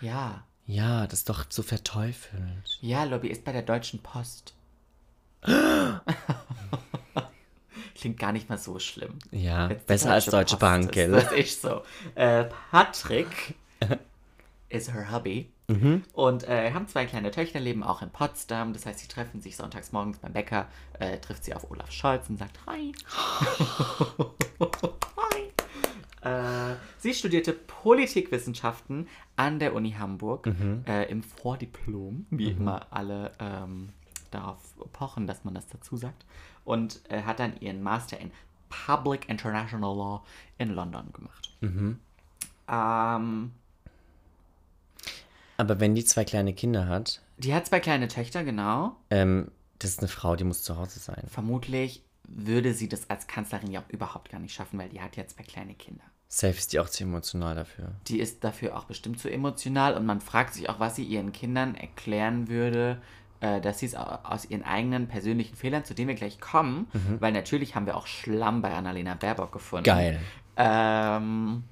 Ja. Ja, das ist doch so verteufelt. Ja, Lobbyist bei der Deutschen Post. [GASPS] Klingt gar nicht mal so schlimm. Ja, besser als Deutsche Post Bank, gell? Das ist so. Äh, Patrick [LAUGHS] ist her Hobby. Mhm. Und äh, haben zwei kleine Töchter, leben auch in Potsdam. Das heißt, sie treffen sich sonntags morgens beim Bäcker, äh, trifft sie auf Olaf Scholz und sagt Hi. [LAUGHS] Hi. Äh, sie studierte Politikwissenschaften an der Uni Hamburg Mhm. äh, im Vordiplom, wie immer alle ähm, darauf pochen, dass man das dazu sagt. Und äh, hat dann ihren Master in Public International Law in London gemacht. Mhm. Ähm, Aber wenn die zwei kleine Kinder hat, die hat zwei kleine Töchter, genau. ähm, das ist eine Frau, die muss zu Hause sein. Vermutlich würde sie das als Kanzlerin ja auch überhaupt gar nicht schaffen, weil die hat ja zwei kleine Kinder. Safe ist die auch zu emotional dafür. Die ist dafür auch bestimmt zu emotional und man fragt sich auch, was sie ihren Kindern erklären würde, äh, dass sie es au- aus ihren eigenen persönlichen Fehlern, zu denen wir gleich kommen, weil natürlich haben wir auch Schlamm bei Annalena Baerbock gefunden. Geil. Ähm,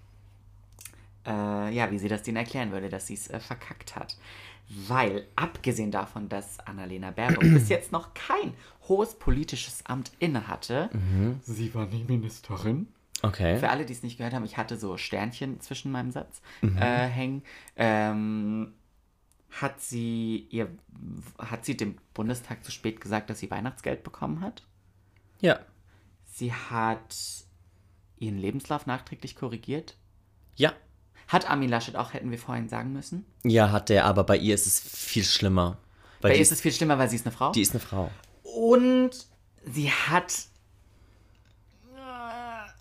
äh, ja, wie sie das denen erklären würde, dass sie es äh, verkackt hat. Weil, abgesehen davon, dass Annalena Baerbock bis jetzt noch kein hohes politisches Amt innehatte, sie war nie Ministerin. Okay. Für alle, die es nicht gehört haben, ich hatte so Sternchen zwischen meinem Satz äh, hängen. Ähm, hat sie ihr, hat sie dem Bundestag zu spät gesagt, dass sie Weihnachtsgeld bekommen hat? Ja. Sie hat ihren Lebenslauf nachträglich korrigiert. Ja. Hat Armin Laschet auch, hätten wir vorhin sagen müssen. Ja, hat der, aber bei ihr ist es viel schlimmer. Bei die, ihr ist es viel schlimmer, weil sie ist eine Frau. die ist eine Frau. Und sie hat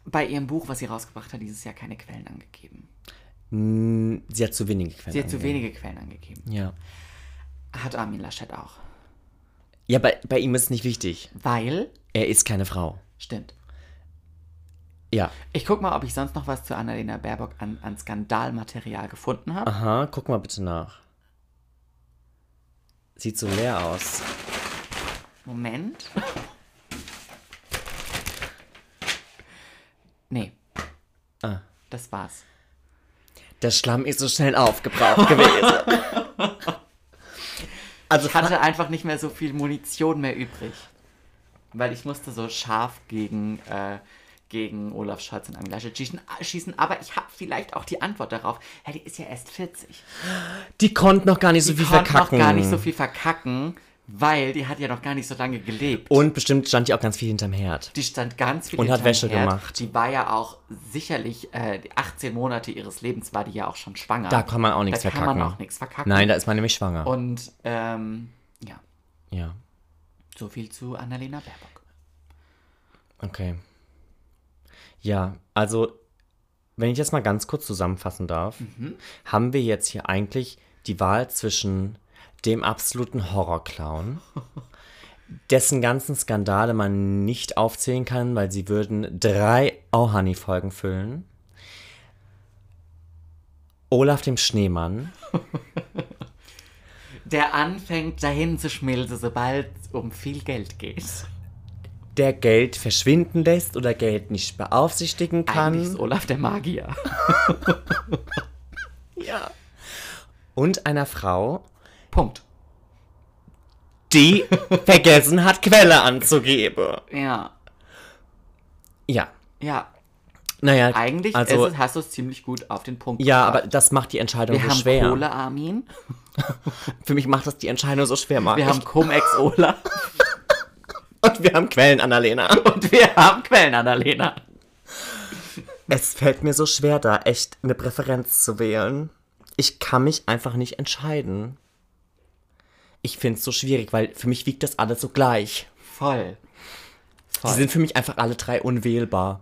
bei ihrem Buch, was sie rausgebracht hat, dieses Jahr keine Quellen angegeben. Hm, Sie hat zu wenige Quellen. Sie hat zu angegeben. wenige Quellen angegeben. Ja. Hat Armin Laschet auch. Ja, bei, bei ihm ist es nicht wichtig. Weil, Er ist keine Frau. stimmt. Ja. Ich guck mal, ob ich sonst noch was zu Annalena Baerbock an, an Skandalmaterial gefunden habe. Aha, guck mal bitte nach. Sieht so leer aus. Moment. [LAUGHS] Nee. Ah. Das war's. Der Schlamm ist so schnell aufgebraucht gewesen. [LAUGHS] also Ich hatte einfach nicht mehr so viel Munition mehr übrig. Weil ich musste so scharf gegen, äh, gegen Olaf Scholz und Armin Laschet schießen, schießen. Aber ich habe vielleicht auch die Antwort darauf. Ja, die ist ja erst 40. die konnte noch gar nicht so Die viel konnte verkacken. noch gar nicht so viel verkacken, weil die hat ja noch gar nicht so lange gelebt. Und bestimmt stand die auch ganz viel hinterm Herd. Die stand ganz viel Und hat hinterm Wäsche Herd. gemacht. Die war ja auch sicherlich, äh, die 18 Monate ihres Lebens war die ja auch schon schwanger. Da kann man auch nichts da kann verkacken. man auch nichts verkacken. Nein, da ist man nämlich schwanger. Und, ähm, ja, ja, so viel zu Annalena Baerbock. okay. Ja, also, wenn ich jetzt mal ganz kurz zusammenfassen darf, Mhm. haben wir jetzt hier eigentlich die Wahl zwischen dem absoluten Horrorclown, [LAUGHS] dessen ganzen Skandale man nicht aufzählen kann, weil sie würden drei Auhani-Folgen füllen. Olaf dem Schneemann. [LAUGHS] Der anfängt dahin zu schmilzen, sobald es um viel Geld geht. Der Geld verschwinden lässt oder Geld nicht beaufsichtigen Eigentlich ist kann. Olaf der Magier. [LAUGHS] Ja. Und einer Frau, Punkt. die vergessen hat, Quelle anzugeben. Ja. Ja. Ja, Naja, eigentlich also, es, hast du es ziemlich gut auf den Punkt ja, gebracht. aber das macht die Entscheidung wir so haben schwer. Kohle Armin, [LAUGHS] Für mich macht das die Entscheidung so schwer, Marc. wir haben Cum-Ex Olaf [LAUGHS] Und wir haben Quellen, Annalena. und wir haben Quellen Annalena. Es fällt mir so schwer, da echt eine Präferenz zu wählen. Ich kann mich einfach nicht entscheiden. Ich finde es so schwierig, weil für mich wiegt das alles so gleich. Voll. Die sind für mich einfach alle drei unwählbar.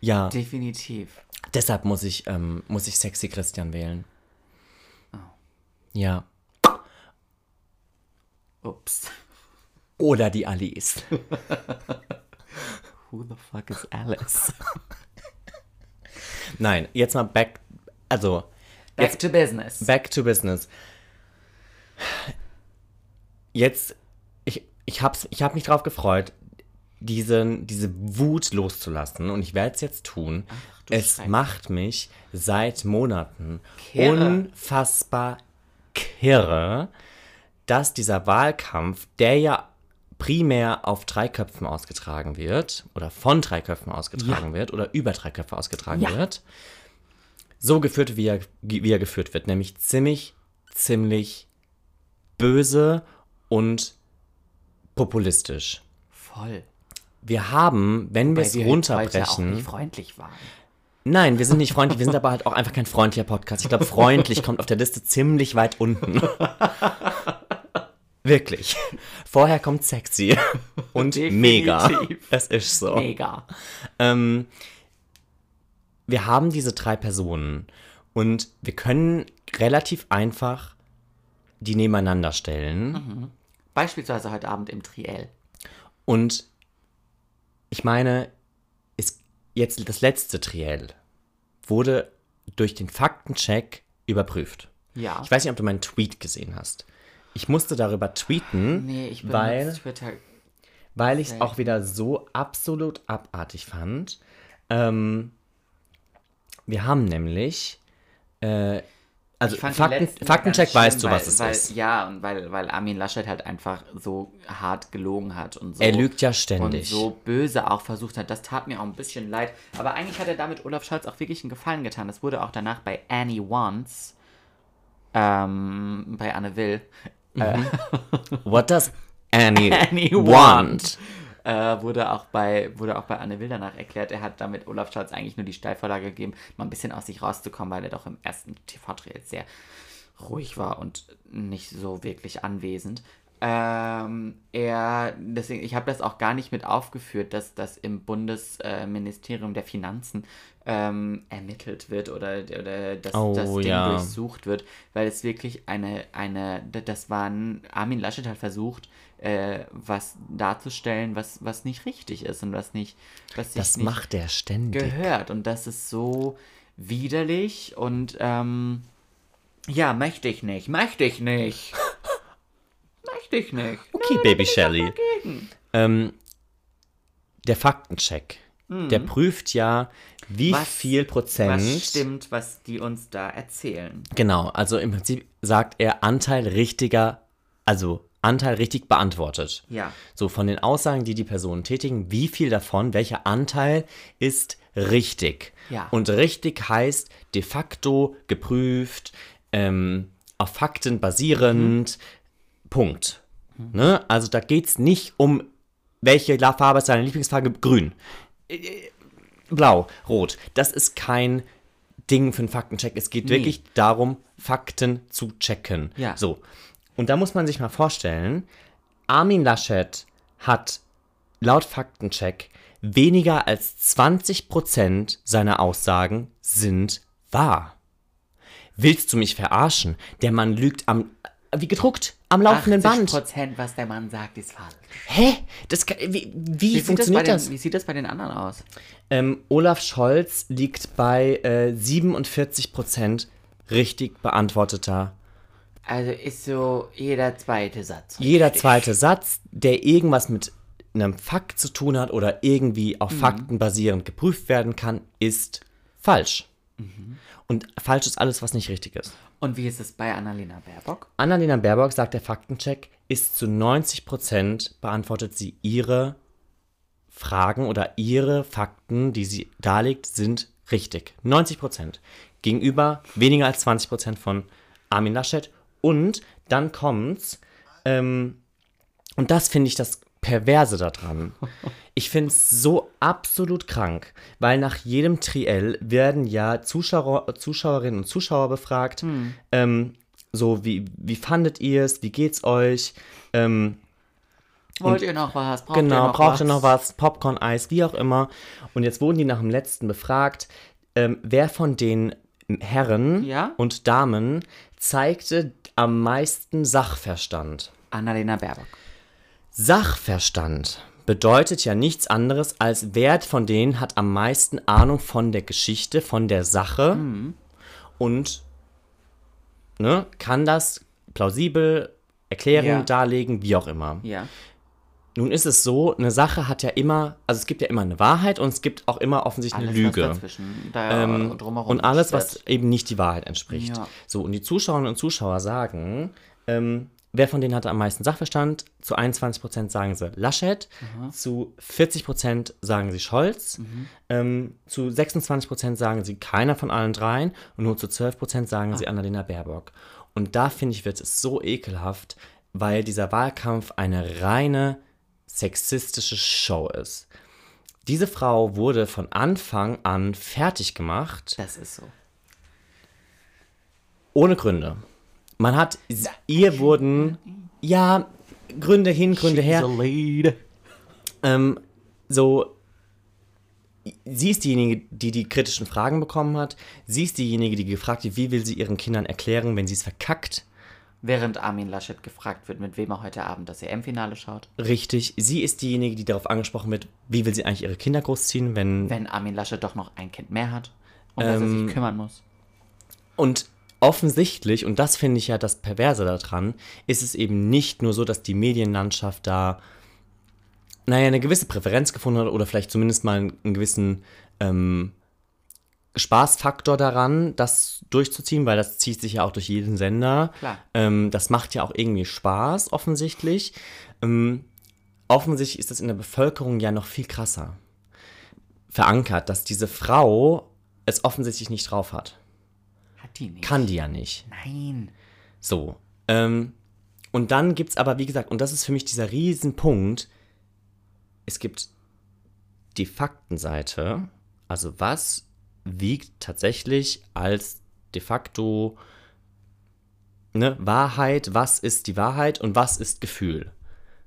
Ja, Definitiv. deshalb muss ich, ähm, muss ich Sexy Christian wählen. Oh. Ja. Ups. Oder die Alice. [LAUGHS] Who the fuck is Alice? [LAUGHS] Nein, jetzt mal back, also Back to business. back to business. Jetzt, ich, ich hab's, ich hab mich drauf gefreut, diesen, diese Wut loszulassen und ich werde es jetzt tun. du es Scheiße. macht mich seit Monaten Kirre. unfassbar kirre, dass dieser Wahlkampf, der ja primär auf drei Köpfen ausgetragen wird oder von drei Köpfen ausgetragen wird oder über drei Köpfe ausgetragen Ja. wird, so geführt, wie er, wie er geführt wird, nämlich ziemlich, ziemlich böse und populistisch. Voll. Wir haben, wenn wir es wir heute auch runterbrechen, nicht freundlich waren. Nein, wir sind nicht freundlich, wir sind aber halt auch einfach kein freundlicher Podcast. Ich glaube, freundlich kommt auf der Liste ziemlich weit unten. [LAUGHS] Wirklich. Vorher kommt sexy und Definitiv. mega. Es ist so. Mega. Ähm, wir haben diese drei Personen und wir können relativ einfach die nebeneinander stellen. Beispielsweise heute Abend im Triell. Und ich meine, ist jetzt das letzte Triell wurde durch den Faktencheck überprüft. Ja. Ich weiß nicht, ob du meinen Tweet gesehen hast. Ich musste darüber tweeten, Nee, ich weil, Twitter. weil ich es auch wieder so absolut abartig fand. Ähm, wir haben nämlich, äh, also Fakten, Faktencheck weißt du, schlimm, was weil, es weil, ist. Ja, und weil, weil Armin Laschet halt einfach so hart gelogen hat und so. Er lügt ja Und ständig. so böse auch versucht hat. Das tat mir auch ein bisschen leid. Aber eigentlich hat er damit Olaf Scholz auch wirklich einen Gefallen getan. Das wurde auch danach bei Annie Wants, ähm, bei Anne Will, [LAUGHS] What does Annie, [LAUGHS] Annie want? want? äh, wurde, auch bei, wurde auch bei Anne Will danach erklärt, er hat damit Olaf Scholz eigentlich nur die Steilvorlage gegeben, mal ein bisschen aus sich rauszukommen, weil er doch im ersten TV-Dreh sehr ruhig war und nicht so wirklich anwesend. Ähm, er, deswegen, ich habe das auch gar nicht mit aufgeführt, dass das im Bundesministerium der Finanzen ähm, ermittelt wird oder, oder dass Oh, das Ding ja. durchsucht wird, weil es wirklich eine, eine, das war ein, Armin Laschet hat versucht, äh, was darzustellen, was, was nicht richtig ist und was nicht, was sich Das nicht macht er ständig. gehört. Und das ist so widerlich und ähm, ja, möchte ich nicht, möchte ich nicht. [LAUGHS] möchte ich nicht. Okay, Baby Shelly. Ähm, der Faktencheck, der prüft ja, wie Mhm. Was- viel Prozent. Was stimmt, was die uns da erzählen. Genau, also im Prinzip sagt er Anteil richtiger, also Anteil richtig beantwortet. Ja. So von den Aussagen, die die Personen tätigen, wie viel davon, welcher Anteil ist richtig. Ja. Und richtig heißt de facto geprüft, ähm, auf Fakten basierend, Punkt. Ne? Also da geht es nicht um, welche Farbe ist deine Lieblingsfarbe? Grün. Äh, äh, Blau, rot. Das ist kein Ding für einen Faktencheck. Es geht Nee. wirklich darum, Fakten zu checken. Ja. So. Und da muss man sich mal vorstellen, Armin Laschet hat laut Faktencheck weniger als 20% seiner Aussagen sind wahr. Willst du mich verarschen? Der Mann lügt am, wie gedruckt, am laufenden Band. Prozent, was der Mann sagt, ist falsch. Hä? Das, kann- wie wie, Wie sieht, das bei funktioniert den, das? wie sieht das bei den anderen aus? Ähm, Olaf Scholz liegt bei äh, 47% richtig beantworteter. Also ist so jeder zweite Satz. Jeder richtig. zweite Satz, der irgendwas mit einem Fakt zu tun hat oder irgendwie auf Fakten basierend geprüft werden kann, ist falsch. Und falsch ist alles, was nicht richtig ist. Und wie ist es bei Annalena Baerbock? Annalena Baerbock sagt, der Faktencheck ist zu 90% beantwortet sie ihre Fragen oder ihre Fakten, die sie darlegt, sind richtig. 90%. Gegenüber weniger als 20% von Armin Laschet. Und dann kommt's, ähm, und das finde ich das Perverse daran. Ich finde es so absolut krank, weil nach jedem Triell werden ja Zuschauer, Zuschauerinnen und Zuschauer befragt. Ähm, so, wie, wie fandet ihr es? Wie geht's euch? Ähm, Wollt ihr noch was? Braucht ihr genau, noch braucht was? ihr noch was? Popcorn, Eis, wie auch immer. Und jetzt wurden die nach dem letzten befragt, ähm, wer von den Herren Ja? und Damen zeigte am meisten Sachverstand. Annalena Baerbock. Sachverstand bedeutet ja nichts anderes als wer von denen hat am meisten Ahnung von der Geschichte, von der Sache und ne, kann das plausibel erklären, Ja. darlegen, wie auch immer. Ja. Nun ist es so, eine Sache hat ja immer, also es gibt ja immer eine Wahrheit und es gibt auch immer offensichtlich Alles eine Lüge. Ähm, und alles, was eben nicht die Wahrheit entspricht. Ja. So, und die Zuschauerinnen und Zuschauer sagen, ähm, wer von denen hatte am meisten Sachverstand? Zu 21% sagen sie Laschet, zu 40% sagen sie Scholz, ähm, zu 26% sagen sie keiner von allen dreien und nur zu 12% sagen sie Annalena Baerbock. Und da finde ich, wird es so ekelhaft, weil dieser Wahlkampf eine reine sexistische Show ist. Diese Frau wurde von Anfang an fertig gemacht, Das ist so. ohne Gründe. Man hat, ihr wurden, ja, Gründe hin, Gründe her, ähm, so, sie ist diejenige, die die kritischen Fragen bekommen hat, sie ist diejenige, die gefragt hat, wie will sie ihren Kindern erklären, wenn sie es verkackt. Während Armin Laschet gefragt wird, mit wem er heute Abend das EM-Finale schaut. Richtig, sie ist diejenige, die darauf angesprochen wird, wie will sie eigentlich ihre Kinder großziehen, wenn Wenn Armin Laschet doch noch ein Kind mehr hat, um das er Ähm, sich kümmern muss. Und offensichtlich, und das finde ich ja das Perverse daran, ist es eben nicht nur so, dass die Medienlandschaft da, naja, eine gewisse Präferenz gefunden hat oder vielleicht zumindest mal einen, gewissen ähm, Spaßfaktor daran, das durchzuziehen, weil das zieht sich ja auch durch jeden Sender. Ähm, das macht ja auch irgendwie Spaß, offensichtlich. Ähm, offensichtlich ist das in der Bevölkerung ja noch viel krasser verankert, dass diese Frau es offensichtlich nicht drauf hat. Hat die nicht. Kann die ja nicht. Nein. So. Ähm, und dann gibt es aber, wie gesagt, und das ist für mich dieser Riesenpunkt, es gibt die Faktenseite, also was wiegt tatsächlich als de facto ne, Wahrheit, was ist die Wahrheit und was ist Gefühl.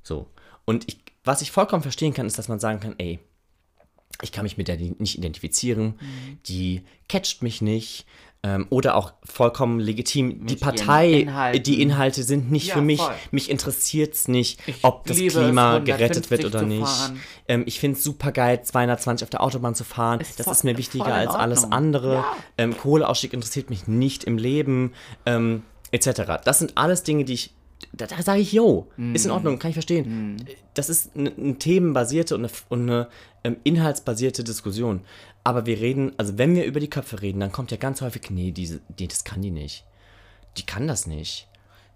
So. Und ich, was ich vollkommen verstehen kann, ist, dass man sagen kann, ey, ich kann mich mit der nicht identifizieren, die catcht mich nicht. Ähm, oder auch vollkommen legitim, die ihren Partei, Inhalten. die Inhalte sind nicht Ja, für mich. voll. Mich interessiert es nicht, Ich ob das Klima gerettet 150 wird oder nicht. Ähm, ich finde es super geil, 220 auf der Autobahn zu fahren. Ist das voll- ist mir wichtiger als alles andere. Ja. Ähm, Kohleausstieg interessiert mich nicht im Leben, ähm, etc. Das sind alles Dinge, die ich. Da, da sage ich, yo, ist in Ordnung, kann ich verstehen. Das ist eine, eine themenbasierte und eine, und eine ähm, inhaltsbasierte Diskussion. Aber wir reden, also wenn wir über die Köpfe reden, dann kommt ja ganz häufig, nee, diese, nee, das kann die nicht. Die kann das nicht.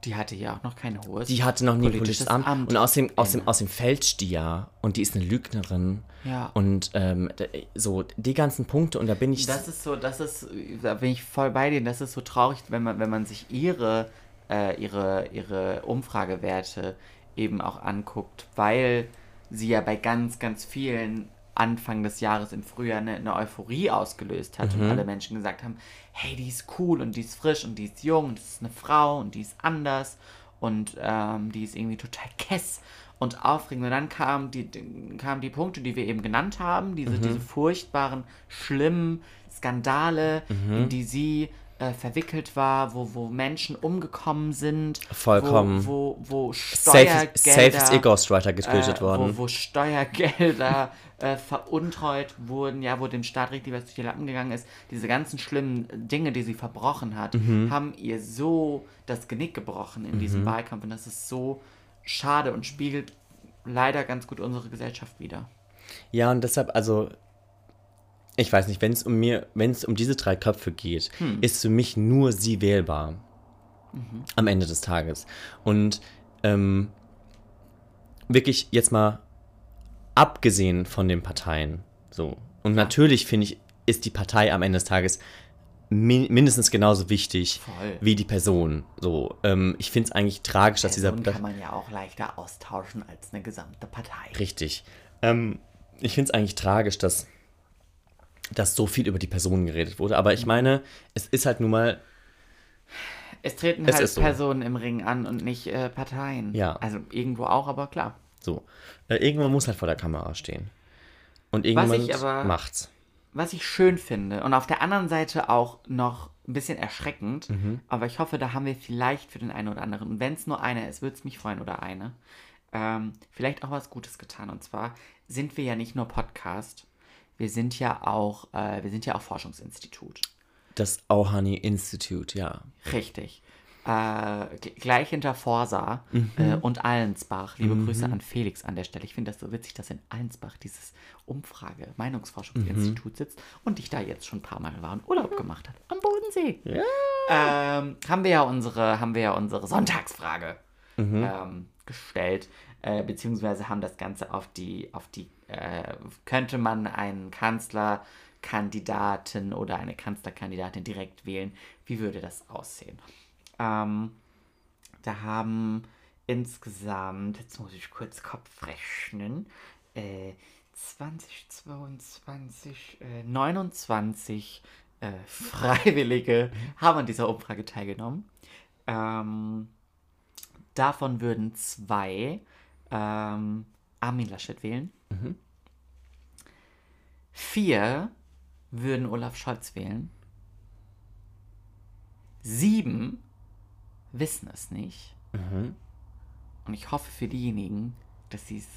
Die hatte ja auch noch kein hohes. Die hatte noch nie ein politisches politisches Amt. Amt Und außerdem, außerdem, inne. außerdem fälscht die ja. Und die ist eine Lügnerin. Ja. Und ähm, so die ganzen Punkte. Und da bin ich. Das ist so, das ist, da bin ich voll bei dir. Das ist so traurig, wenn man, wenn man sich ihre, äh, ihre, ihre Umfragewerte eben auch anguckt, weil sie ja bei ganz, ganz vielen Anfang des Jahres im Frühjahr eine, eine Euphorie ausgelöst hat Mhm. und alle Menschen gesagt haben, hey, die ist cool und die ist frisch und die ist jung und das ist eine Frau und die ist anders und ähm, die ist irgendwie total kess und aufregend. Und dann kamen die, kamen die Punkte, die wir eben genannt haben, diese, Mhm. diese furchtbaren, schlimmen Skandale, Mhm. in die sie äh, verwickelt war, wo, wo Menschen umgekommen sind. Vollkommen. Wo, wo, wo Steuergelder... safe ist Ghostwriter getötet äh, worden. Wo, wo Steuergelder [LAUGHS] äh, veruntreut wurden, ja, wo dem Staat richtig was durch die Lappen gegangen ist. Diese ganzen schlimmen Dinge, die sie verbrochen hat, Mhm. haben ihr so das Genick gebrochen in diesem Wahlkampf. Und das ist so schade und spiegelt leider ganz gut unsere Gesellschaft wider. Ja, und deshalb, also, ich weiß nicht, wenn es um mir, wenn es um diese drei Köpfe geht, Hm. ist für mich nur sie wählbar. Mhm. Am Ende des Tages. Und ähm, wirklich jetzt mal abgesehen von den Parteien. So. Und natürlich finde ich, ist die Partei am Ende des Tages mi mindestens genauso wichtig Voll. wie die Person. So, ähm, ich finde es eigentlich tragisch, dass dieser Personen kann man ja auch leichter austauschen als eine gesamte Partei. Richtig. Ähm, ich finde es eigentlich tragisch, dass, dass so viel über die Personen geredet wurde. Aber ich meine, es ist halt nun mal. Es treten Es halt ist so. Personen im Ring an und nicht äh, Parteien. Ja. Also irgendwo auch, aber klar. So. Äh, irgendwann muss halt vor der Kamera stehen. Und aber- macht's. Was ich schön finde und auf der anderen Seite auch noch ein bisschen erschreckend, Mhm. aber ich hoffe, da haben wir vielleicht für den einen oder anderen, und wenn es nur einer ist, würde es mich freuen oder eine, ähm, vielleicht auch was Gutes getan. Und zwar sind wir ja nicht nur Podcast, wir sind ja auch, äh, wir sind ja auch Forschungsinstitut. Das Auhani Institute, ja. Richtig. Äh, gleich hinter Forsa Mhm. äh, und Allensbach. Liebe Grüße an Felix an der Stelle. Ich finde das so witzig, dass in Allensbach dieses Umfrage, Meinungsforschungsinstitut Mhm. sitzt und ich da jetzt schon ein paar Mal war und Urlaub gemacht hat. Am Bodensee. Ähm, haben wir ja unsere, haben wir ja unsere Sonntagsfrage Mhm. ähm, gestellt. Äh, beziehungsweise haben das Ganze auf die, auf die, äh, könnte man einen Kanzlerkandidaten oder eine Kanzlerkandidatin direkt wählen? Wie würde das aussehen? Ähm, da haben insgesamt, jetzt muss ich kurz Kopf rechnen, äh, 2022, äh, 29 äh, Freiwillige haben an dieser Umfrage teilgenommen. Ähm, davon würden zwei ähm, Armin Laschet wählen. Vier würden Olaf Scholz wählen. Sieben wissen es nicht. Und ich hoffe für diejenigen, dass sie es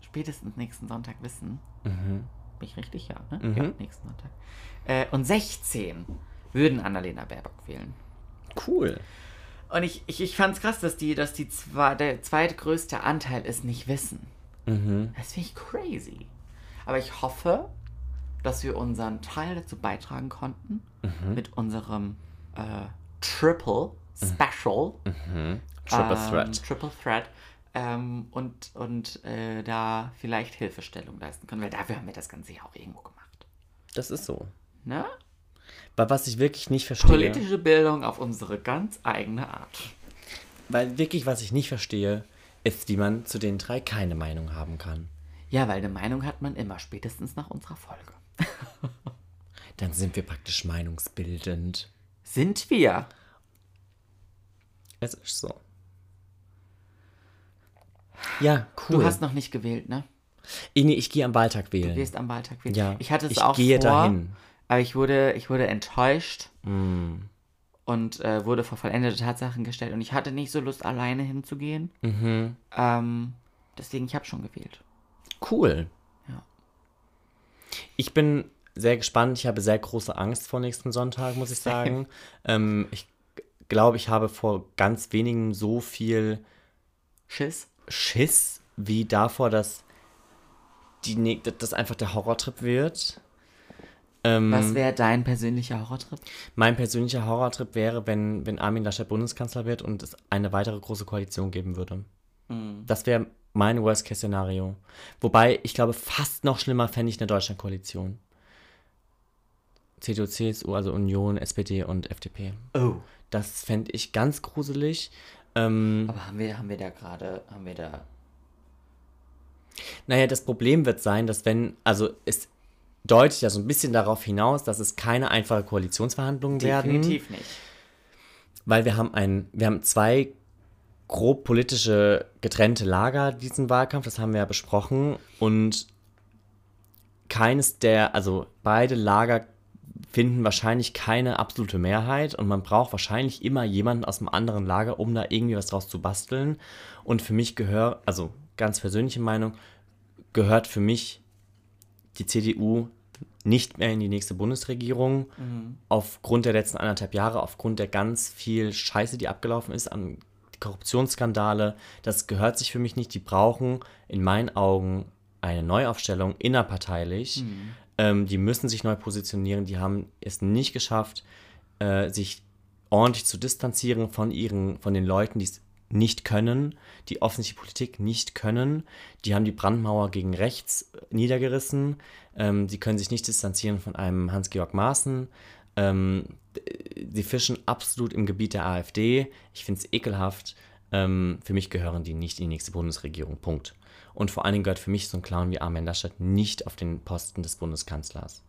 spätestens nächsten Sonntag wissen. Bin ich richtig? Ja, ne? Ja, nächsten Sonntag. Äh, und 16 würden Annalena Baerbock wählen. Cool. Und ich, ich, ich fand es krass, dass, die, dass die zwei, der zweitgrößte Anteil es nicht wissen. Das finde ich crazy. Aber ich hoffe, dass wir unseren Teil dazu beitragen konnten mit unserem äh, Triple Special. Triple ähm, Threat. Triple Threat. Ähm, und und äh, da vielleicht Hilfestellung leisten können, weil dafür haben wir das Ganze ja auch irgendwo gemacht. Das ist so. Ne? Aber was ich wirklich nicht verstehe. Politische Bildung auf unsere ganz eigene Art. Weil wirklich, was ich nicht verstehe, ist, wie man zu den drei keine Meinung haben kann. Ja, weil eine Meinung hat man immer, spätestens nach unserer Folge. [LAUGHS] Dann sind wir praktisch meinungsbildend. Sind wir? Es ist so. Ja, cool. Du hast noch nicht gewählt, ne? ich, nee, ich gehe am Wahltag Du wählen. gehst am Wahltag wählen. Ja, ich hatte es ich auch gehe vor, dahin. aber ich wurde, ich wurde enttäuscht Mm. Und äh, wurde vor vollendete Tatsachen gestellt und ich hatte nicht so Lust, alleine hinzugehen. Mhm. Ähm, deswegen, ich habe schon gewählt. Cool. Ja. Ich bin sehr gespannt. Ich habe sehr große Angst vor nächsten Sonntag, muss ich sagen. ähm, ich glaube, ich habe vor ganz wenigen so viel Schiss? Schiss wie davor, dass die, dass das einfach der Horrortrip wird. Ähm, Was wäre dein persönlicher Horrortrip? Mein persönlicher Horrortrip wäre, wenn, wenn Armin Laschet Bundeskanzler wird und es eine weitere große Koalition geben würde. Das wäre mein Worst-Case-Szenario. Wobei, ich glaube, fast noch schlimmer fände ich eine Deutschland-Koalition. CDU, CSU, also Union, SPD und FDP. Oh. Das fände ich ganz gruselig. Ähm, Aber haben wir, haben wir da gerade, haben wir da. Naja, das Problem wird sein, dass wenn, also es deutet ja so ein bisschen darauf hinaus, dass es keine einfache Koalitionsverhandlungen werden. Definitiv nicht. weil wir haben ein, wir haben zwei grob politische getrennte Lager diesen Wahlkampf, das haben wir ja besprochen und keines der, also beide Lager finden wahrscheinlich keine absolute Mehrheit und man braucht wahrscheinlich immer jemanden aus dem anderen Lager, um da irgendwie was draus zu basteln. Und für mich gehört, also ganz persönliche Meinung, gehört für mich die CDU nicht mehr in die nächste Bundesregierung. Aufgrund der letzten anderthalb Jahre, aufgrund der ganz viel Scheiße, die abgelaufen ist, an Korruptionsskandale, das gehört sich für mich nicht. Die brauchen in meinen Augen eine Neuaufstellung innerparteilich. Ähm, die müssen sich neu positionieren. Die haben es nicht geschafft, äh, sich ordentlich zu distanzieren von ihren, von den Leuten, die es nicht können, die offensichtlich Politik nicht können. Die haben die Brandmauer gegen rechts niedergerissen. Ähm, sie können sich nicht distanzieren von einem Hans-Georg Maaßen. Ähm, sie fischen absolut im Gebiet der AfD. Ich finde es ekelhaft. Ähm, für mich gehören die nicht in die nächste Bundesregierung. Punkt. Und vor allen Dingen gehört für mich so ein Clown wie Armin Laschet nicht auf den Posten des Bundeskanzlers.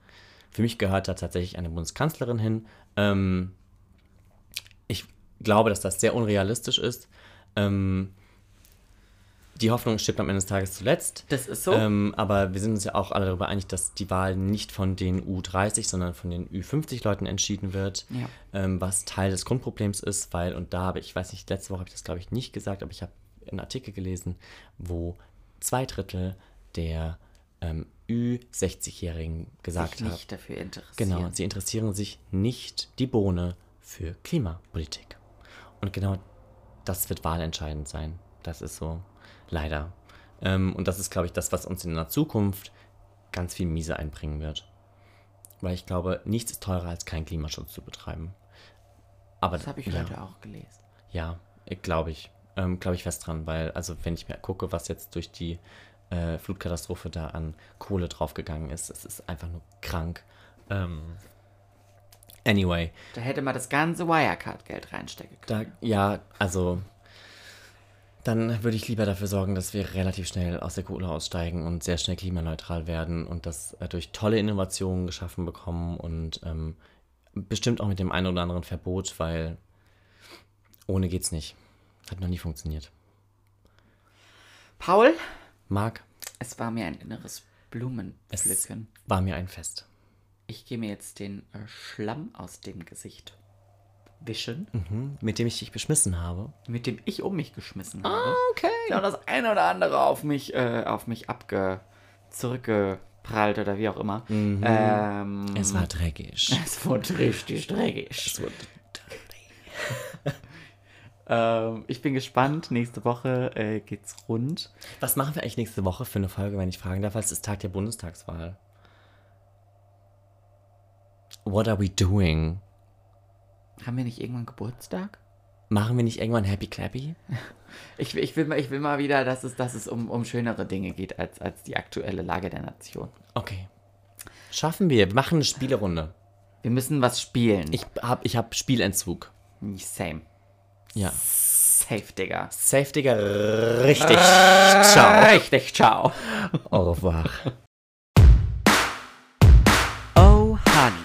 Für mich gehört da tatsächlich eine Bundeskanzlerin hin. Ähm, ich glaube, dass das sehr unrealistisch ist. Ähm, die Hoffnung stirbt am Ende des Tages zuletzt. Das ist so. Ähm, aber wir sind uns ja auch alle darüber einig, dass die Wahl nicht von den U30, sondern von den Ü50-Leuten entschieden wird, Ja. ähm, was Teil des Grundproblems ist, weil, und da habe ich, weiß nicht, letzte Woche habe ich das glaube ich nicht gesagt, aber ich habe einen Artikel gelesen, wo zwei Drittel der ähm, Ü60-Jährigen gesagt sich haben, nicht dafür interessieren. Genau, sie interessieren sich nicht die Bohne für Klimapolitik. Und genau das wird wahlentscheidend sein. Das ist so, leider. Ähm, und das ist, glaube ich, das, was uns in der Zukunft ganz viel Miese einbringen wird. Weil ich glaube, nichts ist teurer, als keinen Klimaschutz zu betreiben. Aber Das habe ich ja, heute auch gelesen. Ja, glaube ich. Ähm, glaube ich fest dran, weil, also wenn ich mir gucke, was jetzt durch die äh, Flutkatastrophe da an Kohle draufgegangen ist, es ist einfach nur krank. Ähm, anyway, Da hätte man das ganze Wirecard-Geld reinstecken können. da, ja, also, dann würde ich lieber dafür sorgen, dass wir relativ schnell aus der Kohle aussteigen und sehr schnell klimaneutral werden und das äh, durch tolle Innovationen geschaffen bekommen und ähm, bestimmt auch mit dem einen oder anderen Verbot, weil ohne geht's nicht. Hat noch nie funktioniert. Paul, Marc, es war mir ein inneres es Blumenpflücken. war mir ein Fest. Ich gehe mir jetzt den äh, Schlamm aus dem Gesicht wischen, Mhm, mit dem ich dich beschmissen habe. mit dem ich um mich geschmissen habe. Okay. Ja, und das eine oder andere auf mich, äh, auf mich abge zurückgeprallt oder wie auch immer. Ähm, Es war dreckig. [LAUGHS] es wurde richtig dreckig. Es wurde [LAUGHS] Ähm, ich bin gespannt. Nächste Woche äh, geht's rund. Was machen wir eigentlich nächste Woche für eine Folge, wenn ich fragen darf? Weil es ist Tag der Bundestagswahl. What are we doing? Haben wir nicht irgendwann Geburtstag? Machen wir nicht irgendwann Happy Clappy? [LAUGHS] Ich, ich, will, mal- ich will mal wieder, dass es, dass es um, um schönere Dinge geht als, als die aktuelle Lage der Nation. Okay. Schaffen wir. Wir machen eine Spielerunde. Wir müssen was spielen. Ich hab, ich hab Spielentzug. Same. Ja. Safe, Digga. Safe, Digga. Richtig. Ciao. Richtig, ciao. Au revoir. Oh, honey.